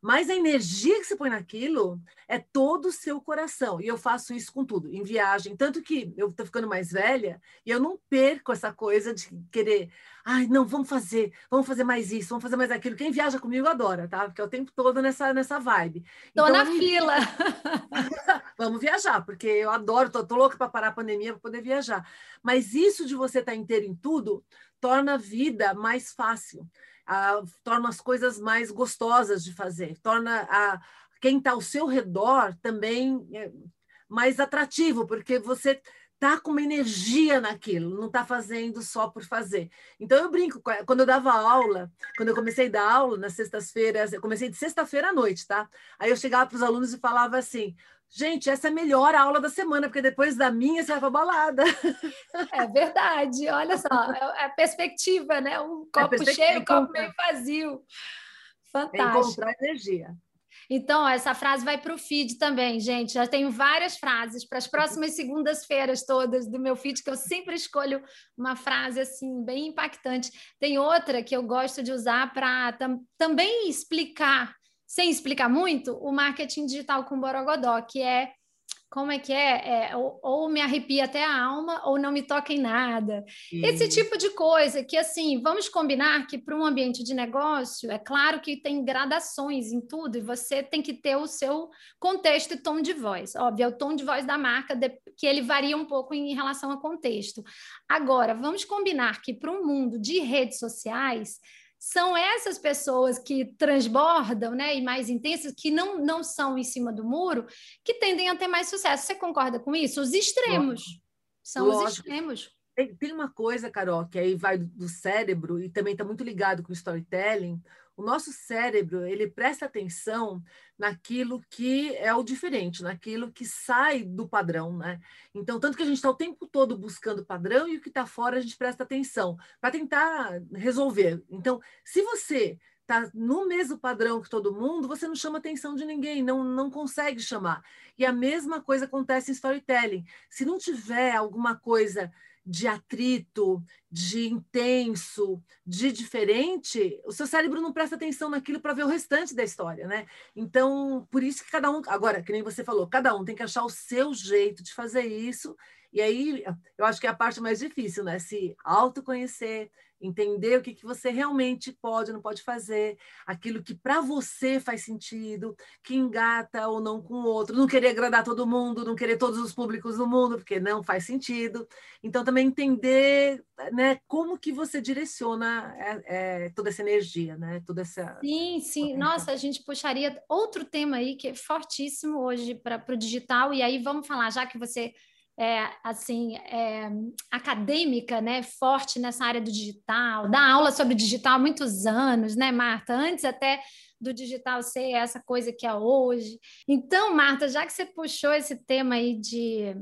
Mas a energia que você põe naquilo é todo o seu coração. E eu faço isso com tudo, em viagem. Tanto que eu estou ficando mais velha e eu não perco essa coisa de querer. Ai, não, vamos fazer, vamos fazer mais isso, vamos fazer mais aquilo. Quem viaja comigo adora, tá? Porque é o tempo todo nessa, nessa vibe. Tô então, na fila. vamos viajar, porque eu adoro, tô, tô louca para parar a pandemia para poder viajar. Mas isso de você estar tá inteiro em tudo torna a vida mais fácil torna as coisas mais gostosas de fazer, torna a, quem está ao seu redor também é, mais atrativo, porque você tá com uma energia naquilo, não está fazendo só por fazer. Então eu brinco, quando eu dava aula, quando eu comecei a dar aula nas sextas-feiras, eu comecei de sexta-feira à noite, tá? Aí eu chegava para os alunos e falava assim: Gente, essa é a melhor aula da semana, porque depois da minha você vai para balada. É verdade, olha só, é a perspectiva, né? Um é copo é cheio, um copo meio vazio. Fantástico. É encontrar energia. Então, essa frase vai para o feed também, gente. Já tenho várias frases para as próximas segundas-feiras todas do meu feed, que eu sempre escolho uma frase assim, bem impactante. Tem outra que eu gosto de usar para tam também explicar sem explicar muito, o marketing digital com Borogodó, que é como é que é? é ou, ou, me arrepia até a alma, ou não me toca em nada. Esse tipo de coisa que, assim, vamos combinar que para um ambiente de negócio, é claro que tem gradações em tudo, e você tem que ter o seu contexto e tom de voz. Óbvio, é o tom de voz da marca, que ele varia um pouco em relação ao contexto. Agora, vamos combinar que para um mundo de redes sociais, são essas pessoas que transbordam, né, e mais intensas, que não, não são em cima do muro, que tendem a ter mais sucesso. Você concorda com isso? Os extremos. Lógico. São Lógico. os extremos. Tem, tem, uma coisa, Carol, que aí vai do, cérebro e também está muito ligado com o storytelling, o nosso cérebro, ele presta atenção naquilo que é o diferente, naquilo que sai do padrão, né? Então, tanto que a gente está o tempo todo buscando padrão e o que está fora a gente presta atenção para tentar resolver. Então, se você está no mesmo padrão que todo mundo, você não chama atenção de ninguém, não, não consegue chamar. E a mesma coisa acontece em storytelling. Se não tiver alguma coisa de atrito, de intenso, de diferente, o seu cérebro não presta atenção naquilo para ver o restante da história, né? Então, por isso que cada um, agora, que nem você falou, cada um tem que achar o seu jeito de fazer isso. E aí, eu acho que é a parte mais difícil, né? Se autoconhecer, entender o que, que você realmente pode ou não pode fazer, aquilo que para você faz sentido, que engata ou não com o outro, não querer agradar todo mundo, não querer todos os públicos do mundo, porque não faz sentido. Então, também entender né, como que você direciona é, é, toda essa energia, né? Toda essa. Sim, sim. Nossa, a gente puxaria outro tema aí que é fortíssimo hoje para o digital, e aí vamos falar, já que você é, assim, é, acadêmica, né, forte nessa área do digital, dá aula sobre digital há muitos anos, né, Marta? Antes até do digital ser essa coisa que é hoje. Então, Marta, já que você puxou esse tema aí de,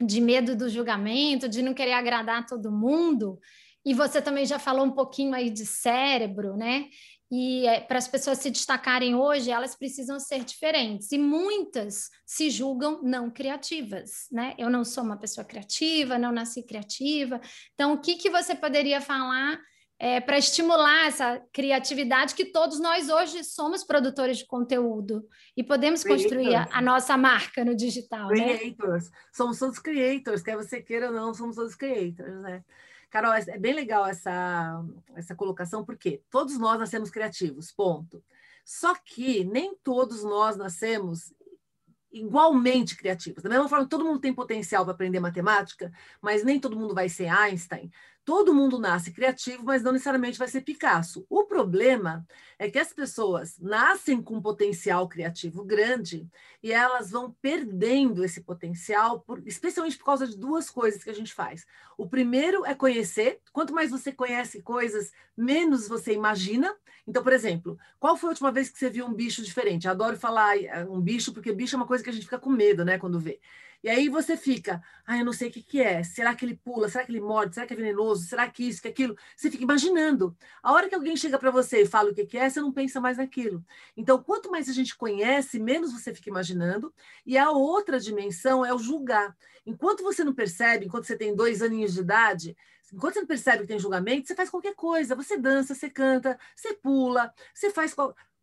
de medo do julgamento, de não querer agradar todo mundo, e você também já falou um pouquinho aí de cérebro, né? E é, para as pessoas se destacarem hoje, elas precisam ser diferentes. E muitas se julgam não criativas, né? Eu não sou uma pessoa criativa, não nasci criativa. Então, o que, que você poderia falar é, para estimular essa criatividade que todos nós hoje somos produtores de conteúdo e podemos construir a, a, nossa marca no digital, né? creators. né? Somos todos creators, quer você queira ou não, somos todos creators, né? Carol, é bem legal essa, essa colocação, porque todos nós nascemos criativos, ponto. Só que nem todos nós nascemos igualmente criativos. Da mesma forma, todo mundo tem potencial para aprender matemática, mas nem todo mundo vai ser Einstein. Todo mundo nasce criativo, mas não necessariamente vai ser Picasso. O problema é que as pessoas nascem com um potencial criativo grande e elas vão perdendo esse potencial, por, especialmente por causa de duas coisas que a gente faz. O primeiro é conhecer. Quanto mais você conhece coisas, menos você imagina. Então, por exemplo, qual foi a última vez que você viu um bicho diferente? Eu adoro falar eh, um bicho, porque bicho é uma coisa que a gente fica com medo, né, quando vê. E aí você fica, ah, eu não sei o que, que é. Será que ele pula? Será que ele morde? Será que é venenoso? Será que isso, que aquilo? Você fica imaginando. A hora que alguém chega para você e fala o que, que é, você não pensa mais naquilo. Então, quanto mais a gente conhece, menos você fica imaginando. E a outra dimensão é o julgar. Enquanto você não percebe, enquanto você tem dois aninhos de idade, enquanto você não percebe que tem julgamento, você faz qualquer coisa. Você dança, você canta, você pula, você faz.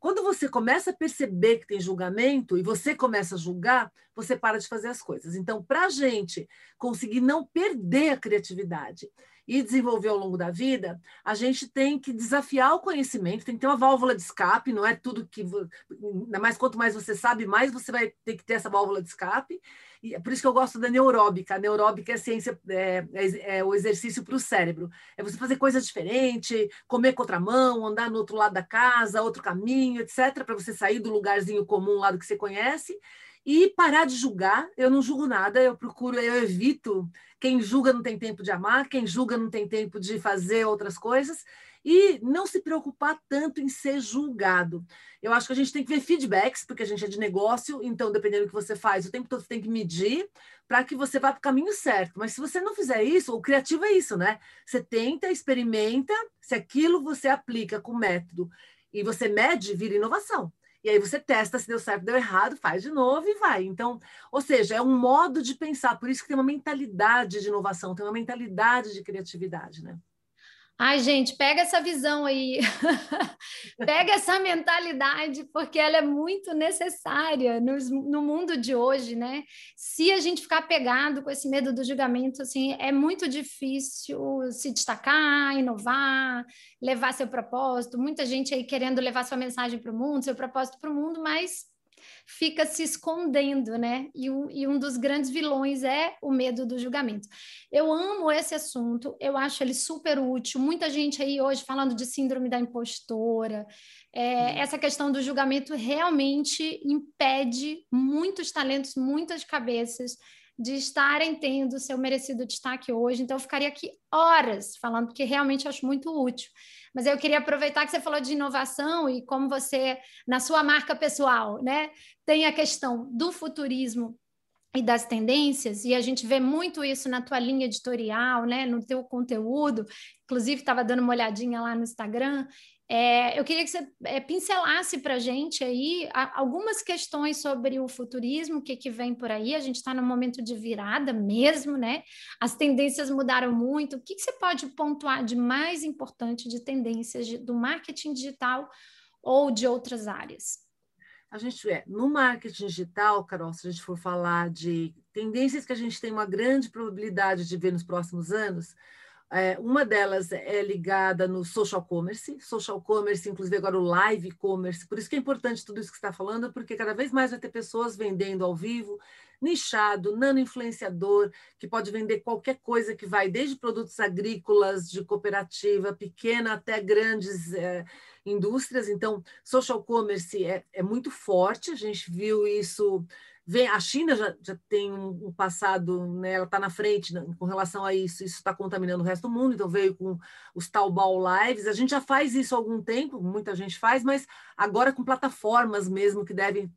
Quando você começa a perceber que tem julgamento e você começa a julgar, você para de fazer as coisas. Então, para a gente conseguir não perder a criatividade e desenvolver ao longo da vida, a gente tem que desafiar o conhecimento, tem que ter uma válvula de escape, não é tudo que. Ainda mais quanto mais você sabe, mais você vai ter que ter essa válvula de escape. E é por isso que eu gosto da neuróbica. A neuróbica é ciência, é, é, é o exercício para o cérebro. É você fazer coisas diferentes, comer contramão, andar no outro lado da casa, outro caminho, etc., para você sair do lugarzinho comum lá do que você conhece e parar de julgar. Eu não julgo nada, eu procuro, eu evito. Quem julga não tem tempo de amar, quem julga não tem tempo de fazer outras coisas e não se preocupar tanto em ser julgado. Eu acho que a gente tem que ver feedbacks, porque a gente é de negócio, então, dependendo do que você faz, o tempo todo você tem que medir para que você vá para o caminho certo. Mas se você não fizer isso, o criativo é isso, né? Você tenta, experimenta, se aquilo você aplica com método e você mede, vira inovação. E aí você testa se deu certo, deu errado, faz de novo e vai. Então, ou seja, é um modo de pensar, por isso que tem uma mentalidade de inovação, tem uma mentalidade de criatividade, né? Ai, gente, pega essa visão aí, pega essa mentalidade, porque ela é muito necessária no, no, mundo de hoje, né? Se a gente ficar pegado com esse medo do julgamento, assim, é muito difícil se destacar, inovar, levar seu propósito. Muita gente aí querendo levar sua mensagem para o mundo, seu propósito para o mundo, mas fica se escondendo, né? E um, e um dos grandes vilões é o medo do julgamento. Eu amo esse assunto, eu acho ele super útil. Muita gente aí hoje falando de síndrome da impostora. É, essa questão do julgamento realmente impede muitos talentos, muitas cabeças de estarem tendo seu merecido destaque hoje. Então, eu ficaria aqui horas falando, porque realmente acho muito útil. Mas eu queria aproveitar que você falou de inovação e como você, na sua marca pessoal, né, tem a questão do futurismo e das tendências, e a gente vê muito isso na tua linha editorial, né, no teu conteúdo. Inclusive, estava dando uma olhadinha lá no Instagram, é, eu queria que você é, pincelasse para a gente aí algumas questões sobre o futurismo, o que, que vem por aí. A gente está num momento de virada mesmo, né? As tendências mudaram muito. O que, que você pode pontuar de mais importante de tendências de, do marketing digital ou de outras áreas? A gente é no marketing digital, Carol, se a gente for falar de tendências que a gente tem uma grande probabilidade de ver nos próximos anos, é, uma delas é ligada no social commerce, social commerce, inclusive agora o live commerce. Por isso que é importante tudo isso que está falando, porque cada vez mais vai ter pessoas vendendo ao vivo, nichado, nano influenciador, que pode vender qualquer coisa que vai, desde produtos agrícolas, de cooperativa pequena até grandes é, indústrias. Então, social commerce é, é muito forte, a gente viu isso Vem, a China já, já tem um, passado, né, ela está na frente né, com relação a isso, isso está contaminando o resto do mundo, então veio com os Taobao Lives. A gente já faz isso há algum tempo, muita gente faz, mas agora com plataformas mesmo que devem,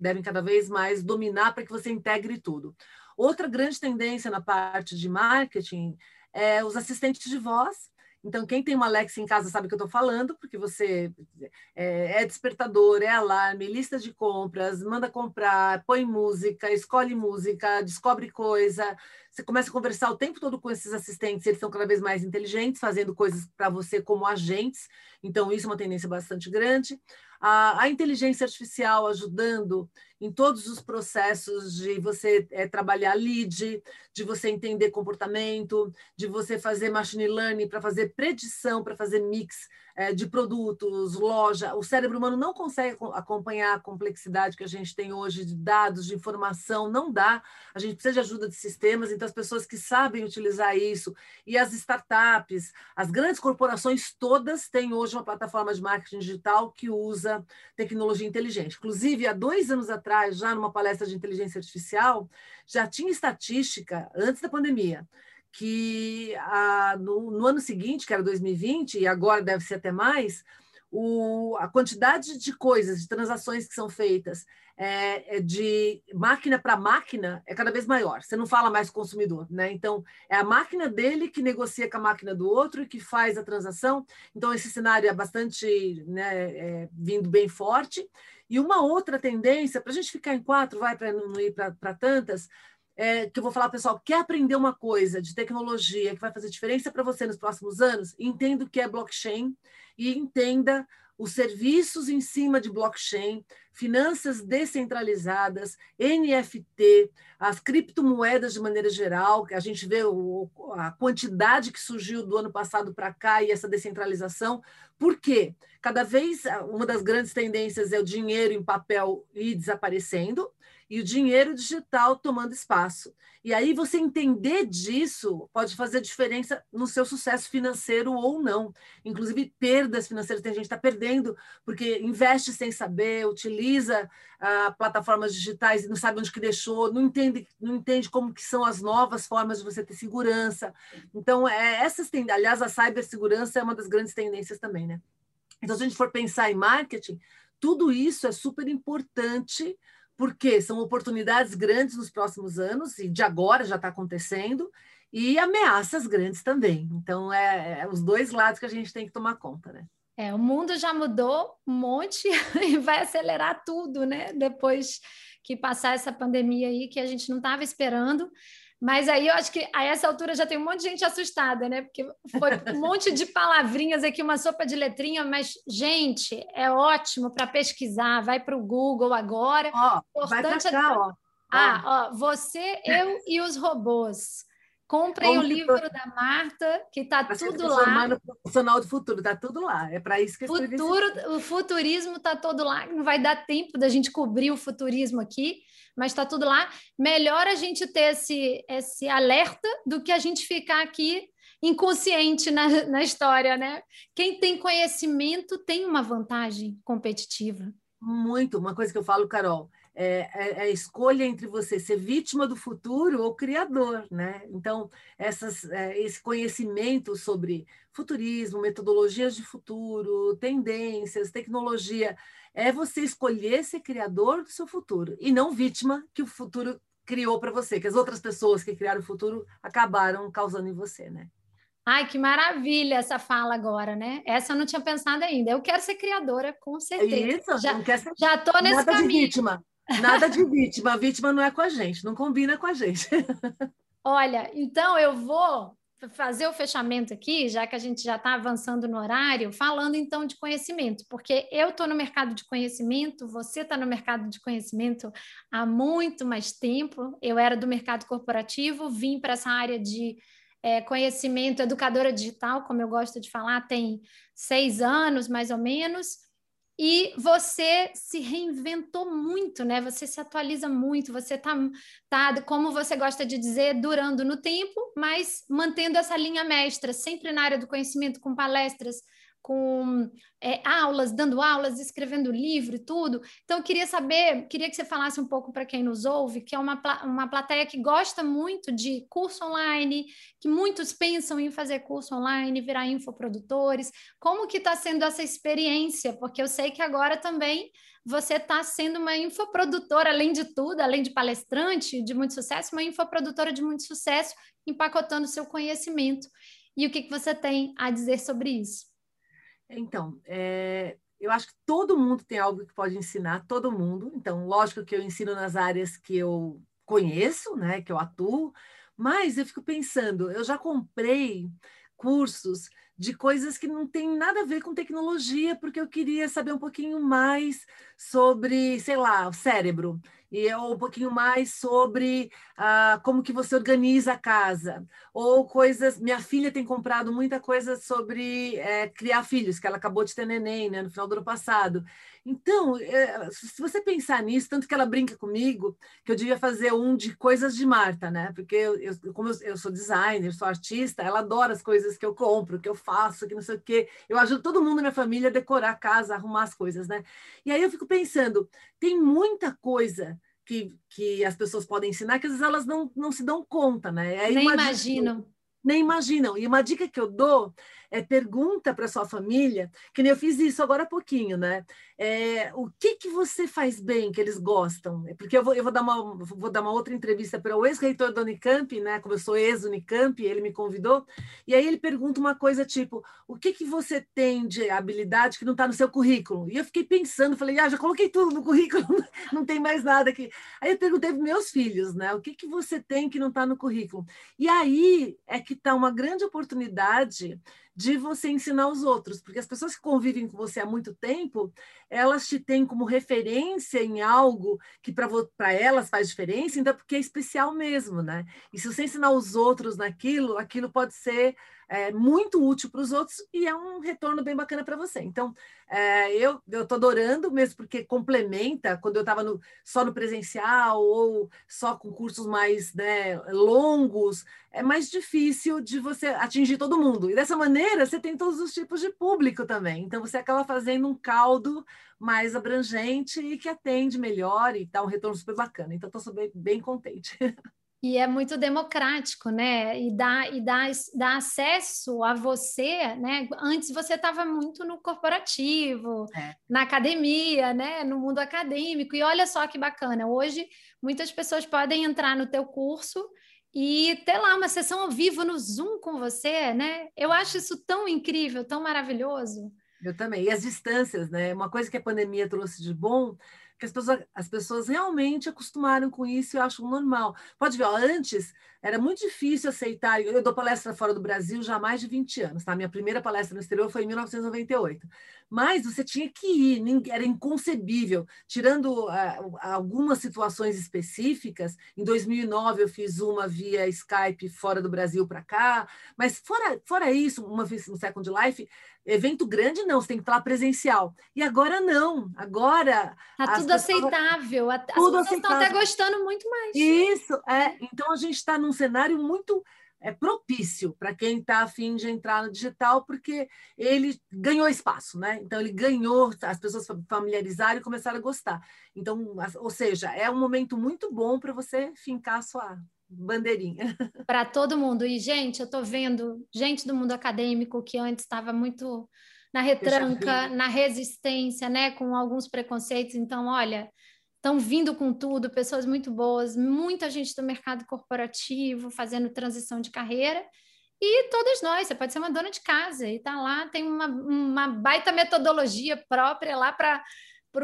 devem cada vez mais dominar para que você integre tudo. Outra grande tendência na parte de marketing é os assistentes de voz, então, quem tem uma Alexa em casa sabe o que eu estou falando, porque você é, é, despertador, é alarme, lista de compras, manda comprar, põe música, escolhe música, descobre coisa. Você começa a conversar o tempo todo com esses assistentes, eles são cada vez mais inteligentes, fazendo coisas para você como agentes. Então, isso é uma tendência bastante grande. A, a inteligência artificial ajudando em todos os processos de você é, trabalhar lead, de você entender comportamento, de você fazer machine learning para fazer predição, para fazer mix é, de produtos, loja. O cérebro humano não consegue acompanhar a complexidade que a gente tem hoje de dados, de informação, não dá. A gente precisa de ajuda de sistemas, então as pessoas que sabem utilizar isso e as startups, as grandes corporações todas têm hoje uma plataforma de marketing digital que usa tecnologia inteligente. Inclusive, há dois anos atrás, já numa palestra de inteligência artificial, já tinha estatística antes da pandemia que a, no, no, ano seguinte, que era 2020, e agora deve ser até mais, o, a quantidade de coisas, de transações que são feitas é, é de máquina para máquina é cada vez maior. Você não fala mais consumidor, né? Então, é a máquina dele que negocia com a máquina do outro e que faz a transação. Então, esse cenário é bastante né, é, vindo bem forte. E uma outra tendência, para a gente ficar em quatro, vai para não ir para tantas, é, que eu vou falar, pessoal, quer aprender uma coisa de tecnologia que vai fazer diferença para você nos próximos anos? Entenda o que é blockchain e entenda os serviços em cima de blockchain, finanças descentralizadas, NFT, as criptomoedas de maneira geral, que a gente vê o, a quantidade que surgiu do ano passado para cá e essa descentralização. Por quê? Cada vez uma das grandes tendências é o dinheiro em papel ir desaparecendo e o dinheiro digital tomando espaço. E aí você entender disso pode fazer diferença no seu sucesso financeiro ou não. Inclusive perdas financeiras, tem gente que está perdendo porque investe sem saber, utiliza ah, plataformas digitais e não sabe onde que deixou, não entende, não entende como que são as novas formas de você ter segurança. Então, é, essas tem, aliás, a cibersegurança é uma das grandes tendências também, né? Então, se a gente for pensar em marketing, tudo isso é super importante porque são oportunidades grandes nos próximos anos, e de agora já está acontecendo, e ameaças grandes também. Então, é, é, os dois lados que a gente tem que tomar conta, né? É, o mundo já mudou um monte e vai acelerar tudo, né? Depois que passar essa pandemia aí que a gente não estava esperando. Mas aí eu acho que a essa altura já tem um monte de gente assustada, né? Porque foi um monte de palavrinhas aqui, uma sopa de letrinha, mas, gente, é ótimo para pesquisar. Vai para o Google agora. Ó, vai para é cá, é... ó. Ah, ó, você, eu e os robôs. Comprem o livro da Marta, que está tudo lá. No profissional do futuro, está tudo lá. É para isso que eu Futuro, O futurismo está todo lá. Não vai dar tempo da gente cobrir o futurismo aqui mas está tudo lá. Melhor a gente ter esse, esse alerta do que a gente ficar aqui inconsciente na, na história, né? Quem tem conhecimento tem uma vantagem competitiva. Muito. Uma coisa que eu falo, Carol, é, é, é, a escolha entre você ser vítima do futuro ou criador, né? Então, essas, é, esse conhecimento sobre futurismo, metodologias de futuro, tendências, tecnologia, é você escolher ser criador do seu futuro e não vítima que o futuro criou para você, que as outras pessoas que criaram o futuro acabaram causando em você, né? Ai, que maravilha essa fala agora, né? Essa eu não tinha pensado ainda. Eu quero ser criadora, com certeza. Isso, já, não quer ser já tô nesse nada caminho. de vítima. Nada de vítima. A vítima não é com a gente, não combina com a gente. Olha, então eu vou fazer o fechamento aqui, já que a gente já está avançando no horário, falando então de conhecimento, porque eu estou no mercado de conhecimento, você está no mercado de conhecimento há muito mais tempo. Eu era do mercado corporativo, vim para essa área de é, conhecimento, educadora digital, como eu gosto de falar, tem seis anos mais ou menos e você se reinventou muito, né? Você se atualiza muito, você tá, tá, como você gosta de dizer, durando no tempo, mas mantendo essa linha mestra, sempre na área do conhecimento, com palestras, com é, aulas, dando aulas, escrevendo livro e tudo. Então, eu queria saber, queria que você falasse um pouco para quem nos ouve, que é uma, uma plateia que gosta muito de curso online, que muitos pensam em fazer curso online, virar infoprodutores. Como que está sendo essa experiência? Porque eu sei que agora também você está sendo uma infoprodutora, além de tudo, além de palestrante de muito sucesso, uma infoprodutora de muito sucesso, empacotando seu conhecimento. E o que, que você tem a dizer sobre isso? Então, é, eu acho que todo mundo tem algo que pode ensinar, todo mundo. Então, lógico que eu ensino nas áreas que eu conheço, né, que eu atuo, mas eu fico pensando, eu já comprei cursos de coisas que não tem nada a ver com tecnologia, porque eu queria saber um pouquinho mais sobre, sei lá, o cérebro e é um pouquinho mais sobre ah, como que você organiza a casa ou coisas. Minha filha tem comprado muita coisa sobre é, criar filhos, que ela acabou de ter neném, né, no final do ano passado. Então, é, se você pensar nisso, tanto que ela brinca comigo que eu devia fazer um de coisas de Marta, né? Porque eu, eu como eu, eu, sou designer, sou artista, ela adora as coisas que eu compro, que eu faço, que não sei o quê. Eu ajudo todo mundo na minha família a decorar a casa, arrumar as coisas, né? E aí eu fico pensando, tem muita coisa que, que as pessoas podem ensinar que às vezes elas não, não se dão conta, né? Aí nem imaginam. nem imaginam. E uma dica que eu dou é, pergunta para sua família, que nem eu fiz isso agora há pouquinho, né? É, o que, que você faz bem que eles gostam? É porque eu vou, eu vou, dar, uma, vou dar uma outra entrevista para o ex-reitor da Unicamp, né? Como eu sou ex-Unicamp, ele me convidou, e aí ele pergunta uma coisa tipo: o que, que você tem de habilidade que não está no seu currículo? E eu fiquei pensando, falei, ah, já coloquei tudo no currículo, não tem mais nada aqui. Aí eu perguntei para meus filhos, né? O que, que você tem que não está no currículo? E aí é que está uma grande oportunidade de você ensinar os outros, porque as pessoas que convivem com você há muito tempo, elas te têm como referência em algo que para elas faz diferença, então porque é especial mesmo, né? E se você ensinar os outros naquilo, aquilo pode ser é, muito útil para os outros e é um retorno bem bacana para você. Então, é, eu estou adorando mesmo, porque complementa quando eu estava só no presencial ou só com cursos mais né, longos, é mais difícil de você atingir todo mundo. E dessa maneira, você tem todos os tipos de público também. Então, você acaba fazendo um caldo mais abrangente e que atende melhor e dá um retorno super bacana. Então, estou bem, bem contente. E é muito democrático, né? E dá, e dá, dá acesso a você, né? Antes você estava muito no corporativo, é. na academia, né? No mundo acadêmico. E olha só que bacana, hoje muitas pessoas podem entrar no teu curso e ter lá uma sessão ao vivo no Zoom com você, né? Eu acho isso tão incrível, tão maravilhoso. Eu também. E as distâncias, né? Uma coisa que a pandemia trouxe de bom que as pessoas, as pessoas realmente acostumaram com isso e acham normal. Pode ver, ó, antes era muito difícil aceitar. Eu dou palestra fora do Brasil já há mais de 20 anos, tá? Minha primeira palestra no exterior foi em 1998. Mas você tinha que ir, era inconcebível. Tirando uh, algumas situações específicas, em 2009 eu fiz uma via Skype fora do Brasil para cá, mas fora, fora isso, uma vez no Second Life, evento grande não, você tem que estar lá presencial. E agora não, agora... Está tudo aceitável, as tudo pessoas estão até gostando muito mais. Isso, é. Então a gente está num cenário muito é, propício para quem está afim de entrar no digital, porque ele ganhou espaço, né? Então ele ganhou, as pessoas familiarizaram e começaram a gostar. Então, ou seja, é um momento muito bom para você fincar a sua bandeirinha. Para todo mundo. E, gente, eu estou vendo gente do mundo acadêmico que antes estava muito na retranca, na resistência, né, com alguns preconceitos. Então, olha, estão vindo com tudo, pessoas muito boas, muita gente do mercado corporativo fazendo transição de carreira. E todas nós, você pode ser uma dona de casa e tá lá, tem uma, uma baita metodologia própria lá para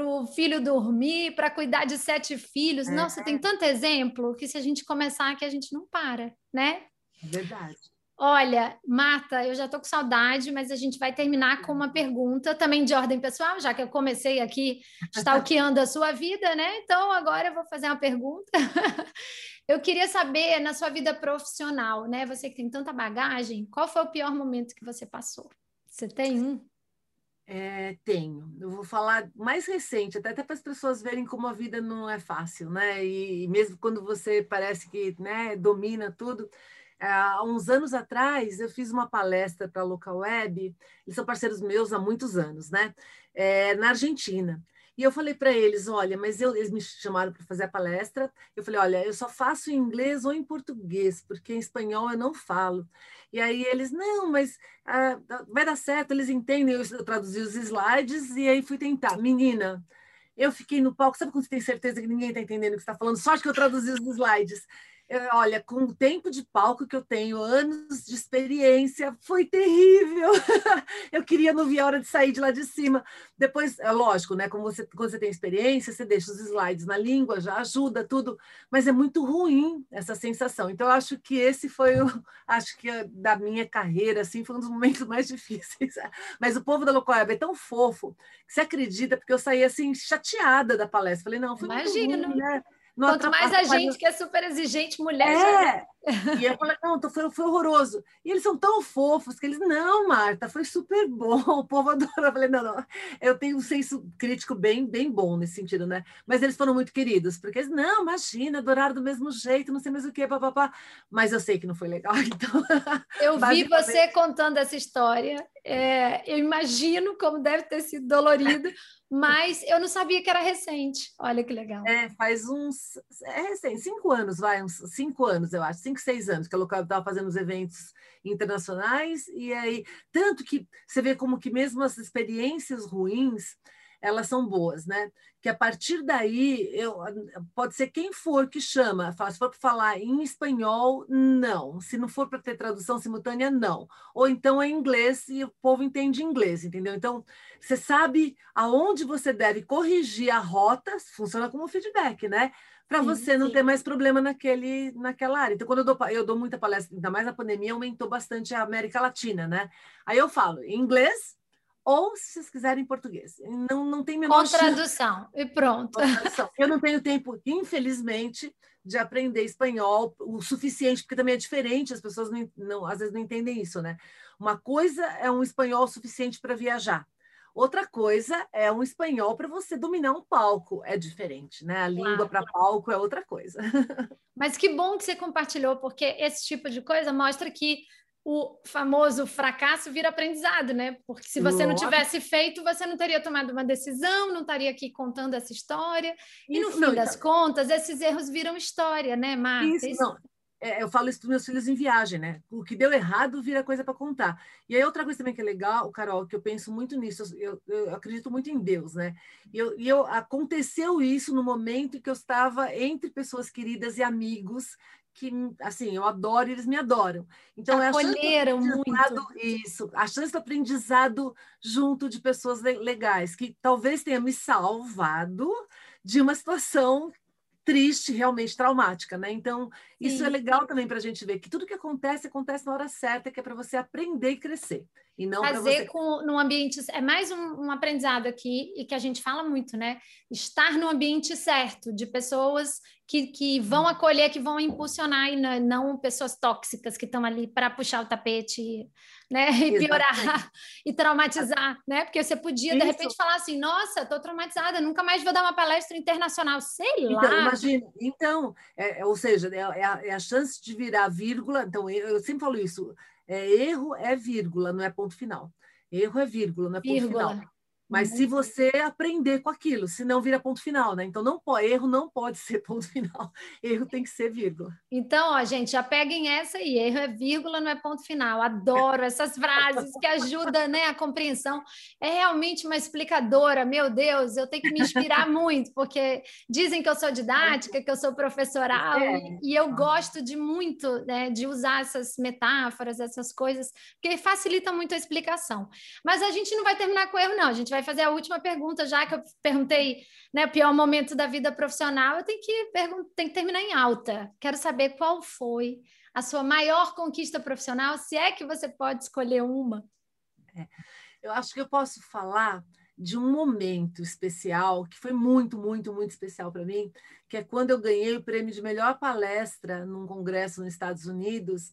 o filho dormir, para cuidar de sete filhos. É. Nossa, tem tanto exemplo que se a gente começar aqui, a gente não para, né? Verdade. Olha, Marta, eu já estou com saudade, mas a gente vai terminar com uma pergunta também de ordem pessoal, já que eu comecei aqui stalkeando a sua vida, né? Então, agora eu vou fazer uma pergunta. eu queria saber, na sua vida profissional, né? Você que tem tanta bagagem, qual foi o pior momento que você passou? Você tem um? É, tenho. Eu vou falar mais recente, até, até para as pessoas verem como a vida não é fácil, né? E, e mesmo quando você parece que né, domina tudo. É, há uns anos atrás, eu fiz uma palestra para a Local Web, eles são parceiros meus há muitos anos, né? É, na Argentina. E eu falei para eles, olha, mas eu, eles me chamaram para fazer a palestra. Eu falei, olha, eu só faço em inglês ou em português, porque em espanhol eu não falo. E aí eles, não, mas ah, vai dar certo, eles entendem. Eu, traduzi os slides e aí fui tentar. Menina, eu fiquei no palco, sabe quando você tem certeza que ninguém está entendendo o que está falando? Só que eu traduzi os slides olha, com o tempo de palco que eu tenho, anos de experiência, foi terrível. eu queria não ver a hora de sair de lá de cima. Depois, é lógico, né? Como você, quando você tem experiência, você deixa os slides na língua, já ajuda tudo, mas é muito ruim essa sensação. Então, eu acho que esse foi o, acho que da minha carreira, assim, foi um dos momentos mais difíceis. Mas o povo da Locoab é tão fofo que você acredita, porque eu saí assim chateada da palestra. Falei, não, foi Imagina. muito ruim, né? Quanto mais a gente que é super exigente, mulher. É. E eu falei, não, foi, foi horroroso. E eles são tão fofos que eles, não, Marta, foi super bom, o povo adora. Eu falei, não, não, eu tenho um senso crítico bem, bem bom nesse sentido, né? Mas eles foram muito queridos, porque eles, não, imagina, adoraram do mesmo jeito, não sei mais o que, papapá. Mas eu sei que não foi legal, então. Eu vi você contando essa história, é, eu imagino como deve ter sido dolorido, mas eu não sabia que era recente. Olha que legal. É, faz uns. É recente, cinco anos, vai, uns cinco anos, eu acho cinco, seis anos que eu estava fazendo os eventos internacionais, e aí, tanto que você vê como que mesmo as experiências ruins, elas são boas, né? Que a partir daí, eu, pode ser quem for que chama, se for para falar em espanhol, não. Se não for para ter tradução simultânea, não. Ou então é inglês e o povo entende inglês, entendeu? Então, você sabe aonde você deve corrigir a rota, funciona como feedback, né? Para você não sim. ter mais problema naquele, naquela área. Então, quando eu dou, eu dou muita palestra, ainda mais a pandemia, aumentou bastante a América Latina, né? Aí eu falo inglês, ou se vocês quiserem em português. Não, não tem menor Com tradução, e pronto. Tradução. Eu não tenho tempo, infelizmente, de aprender espanhol o suficiente, porque também é diferente, as pessoas não, não, às vezes não entendem isso, né? Uma coisa é um espanhol suficiente para viajar. Outra coisa é um espanhol para você dominar um palco, é diferente, né? A língua para palco é outra coisa. Mas que bom que você compartilhou, porque esse tipo de coisa mostra que o famoso fracasso vira aprendizado, né? Porque se você não tivesse feito, você não teria tomado uma decisão, não estaria aqui contando essa história. E no fim não, das então... contas, esses erros viram história, né, Marta? Isso, isso... não. É, eu falo isso para meus filhos em viagem, né? O que deu errado vira coisa para contar. E aí, outra coisa também que é legal, Carol, que eu penso muito nisso, eu, eu acredito muito em Deus, né? E, eu, e eu, aconteceu isso no momento em que eu estava entre pessoas queridas e amigos que assim eu adoro e eles me adoram. Então acolheram é muito. isso a chance do aprendizado junto de pessoas legais que talvez tenha me salvado de uma situação triste realmente traumática né? Então isso é Sim. é legal também para a gente ver que tudo que acontece acontece na hora certa que é para você aprender e crescer e não fazer você... com num ambiente é mais um, um, aprendizado aqui e que a gente fala muito né? Estar no ambiente certo de pessoas que, que vão acolher que vão impulsionar e não, não pessoas tóxicas que estão ali para puxar o tapete né? E piorar e traumatizar né? Porque você podia Isso. de repente falar assim nossa estou traumatizada nunca mais vou dar uma palestra internacional sei então, lá imagina então é, é ou seja é, é, a, é, a, chance de virar vírgula então eu, eu sempre falo isso é, erro é vírgula, não é ponto final. Erro é vírgula, não é ponto vírgula. final. Mas se você aprender com aquilo, senão vira ponto final, né? Então não pode, erro não pode ser ponto final. Erro tem que ser vírgula. Então, ó, gente, já peguem essa aí. Erro é vírgula, não é ponto final. Adoro essas frases que ajudam, né, a compreensão. É realmente uma explicadora. Meu Deus, eu tenho que me inspirar muito, porque dizem que eu sou didática, que eu sou professoral, é. e eu gosto de muito, né, de usar essas metáforas, essas coisas, porque facilita muito a explicação. Mas a gente não vai terminar com erro, não. A gente vai vai fazer a última pergunta, já que eu perguntei né, pior momento da vida profissional, eu tenho que, tenho que terminar em alta. Quero saber qual foi a sua maior conquista profissional, se é que você pode escolher uma. É, eu acho que eu posso falar de um momento especial que foi muito, muito, muito especial para mim, que é quando eu ganhei o prêmio de melhor palestra num congresso nos Estados Unidos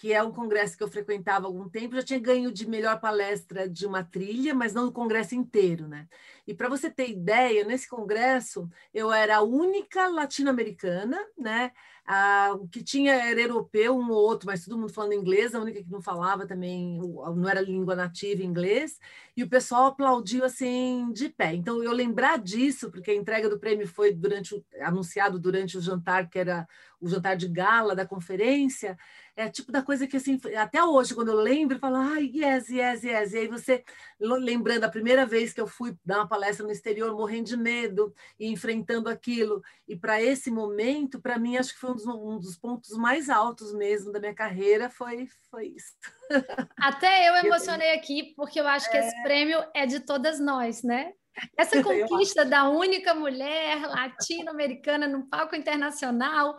que é um congresso que eu frequentava há algum tempo, já tinha ganho de melhor palestra de uma trilha, mas não o congresso inteiro, né? E para você ter ideia, nesse congresso eu era a única latino-americana, né? Ah, o que tinha era europeu, um ou outro, mas todo mundo falando inglês, a única que não falava também, não era língua nativa inglês, e o pessoal aplaudiu assim de pé. Então, eu lembrar disso, porque a entrega do prêmio foi durante anunciado durante o jantar, que era o jantar de gala da conferência, é tipo da coisa que assim, até hoje, quando eu lembro, eu falo, ai, yes, yes, yes. E aí você, lembrando a primeira vez que eu fui dar uma palestra no exterior, morrendo de medo e enfrentando aquilo. E para esse momento, para mim, acho que foi um dos, um dos, pontos mais altos mesmo da minha carreira, foi, foi isso. Até eu emocionei aqui, porque eu acho que é... esse prêmio é de todas nós, né? Essa conquista da única mulher latino-americana no palco internacional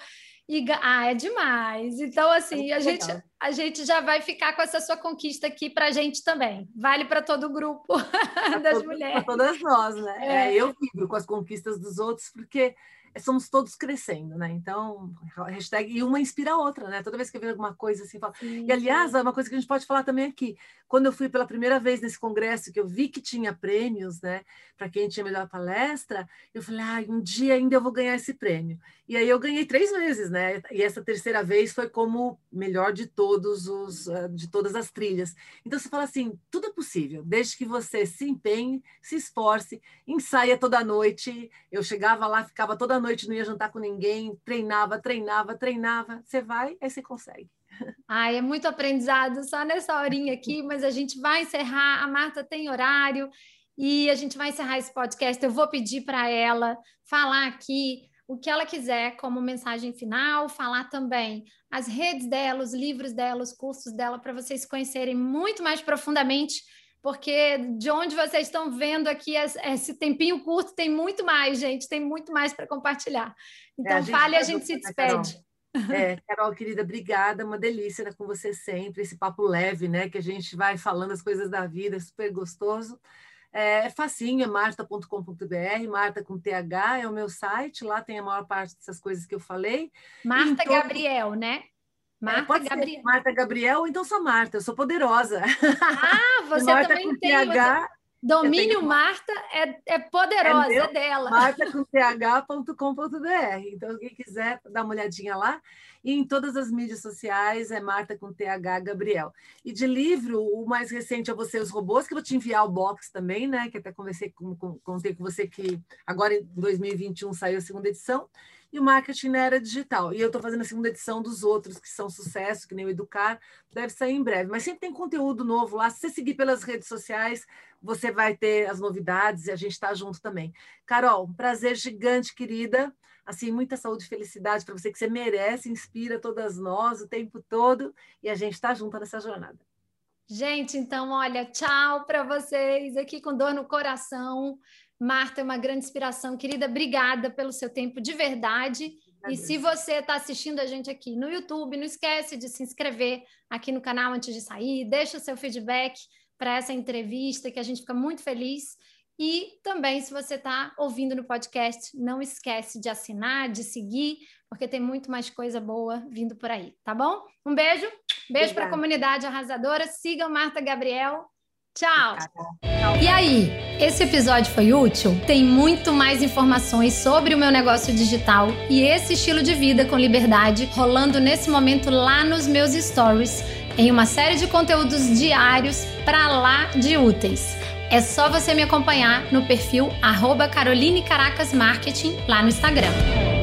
e, ah, é demais. Então, assim, é a gente, a gente já vai ficar com essa sua conquista aqui para a gente também. Vale para todo o grupo das todo, mulheres. Para todas nós, né? É. É, eu vibro com as conquistas dos outros, porque somos todos crescendo, né? Então, hashtag, e uma inspira a outra, né? Toda vez que eu vejo alguma coisa assim, falo... E, aliás, é uma coisa que a gente pode falar também aqui. Quando eu fui pela primeira vez nesse congresso, que eu vi que tinha prêmios, né? Para quem tinha melhor palestra, eu falei, ah, um dia ainda eu vou ganhar esse prêmio. E aí eu ganhei três vezes, né? E essa terceira vez foi como melhor de todos os ah, de todas as trilhas. Então você fala assim, tudo é possível, desde que você se empenhe, se esforce, ensaia toda noite. Eu chegava lá, ficava toda noite, não ia jantar com ninguém, treinava, treinava, treinava. Você vai, aí você consegue. Ai, é muito aprendizado só nessa horinha aqui, mas a gente vai encerrar. A Marta tem horário e a gente vai encerrar esse podcast. Eu vou pedir para ela falar aqui o que ela quiser como mensagem final, falar também as redes dela, os livros dela, os cursos dela, para vocês conhecerem muito mais profundamente, porque de onde vocês estão vendo aqui esse tempinho curto tem muito mais, gente, tem muito mais para compartilhar. Então, é, a fale e a gente se né, despede. Carol. É, Carol, querida, obrigada, uma delícia estar com você sempre, esse papo leve, né, que a gente vai falando as coisas da vida, super gostoso. É, é facinho, é marta.com.br, Marta com TH é o meu site, lá tem a maior parte dessas coisas que eu falei. Marta então, Gabriel, né? É, Marta é, Gabriel. Marta Gabriel, ou então sou Marta, eu sou poderosa. Ah, você Marta também tem. TH, você... Domínio Marta é, é poderosa, é, é dela. martacomph.com.br. Então, quem quiser dar uma olhadinha lá. E em todas as mídias sociais é Marta com TH Gabriel. E de livro, o mais recente é Você os Robôs, que eu vou te enviar o box também, né? Que até conversei com, com, contei com você que agora em 2021 saiu a segunda edição. E o marketing na era digital. E eu estou fazendo a segunda edição dos outros que são sucesso, que nem o Educar, deve sair em breve. Mas sempre tem conteúdo novo lá. Se você seguir pelas redes sociais, você vai ter as novidades e a gente está junto também. Carol, um prazer gigante, querida assim, muita saúde e felicidade para você, que você merece, inspira todas nós o tempo todo e a gente está junto nessa jornada. Gente, então, olha, tchau para vocês, aqui com dor no coração. Marta é uma grande inspiração. Querida, obrigada pelo seu tempo de verdade. E se você está assistindo a gente aqui no YouTube, não esquece de se inscrever aqui no canal antes de sair, deixa seu feedback para essa entrevista, que a gente fica muito feliz. E também, se você está ouvindo no podcast, não esquece de assinar, de seguir, porque tem muito mais coisa boa vindo por aí, tá bom? Um beijo, beijo para a comunidade arrasadora. Sigam Marta Gabriel. Tchau. E aí, esse episódio foi útil? Tem muito mais informações sobre o meu negócio digital e esse estilo de vida com liberdade rolando nesse momento lá nos meus stories, em uma série de conteúdos diários para lá de úteis. É só você me acompanhar no perfil Caroline Caracas Marketing lá no Instagram.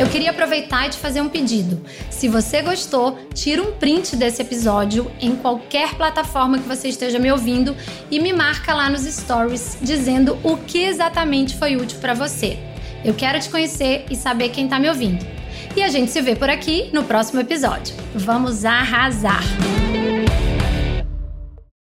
Eu queria aproveitar e te fazer um pedido. Se você gostou, tira um print desse episódio em qualquer plataforma que você esteja me ouvindo e me marca lá nos stories dizendo o que exatamente foi útil para você. Eu quero te conhecer e saber quem está me ouvindo. E a gente se vê por aqui no próximo episódio. Vamos arrasar!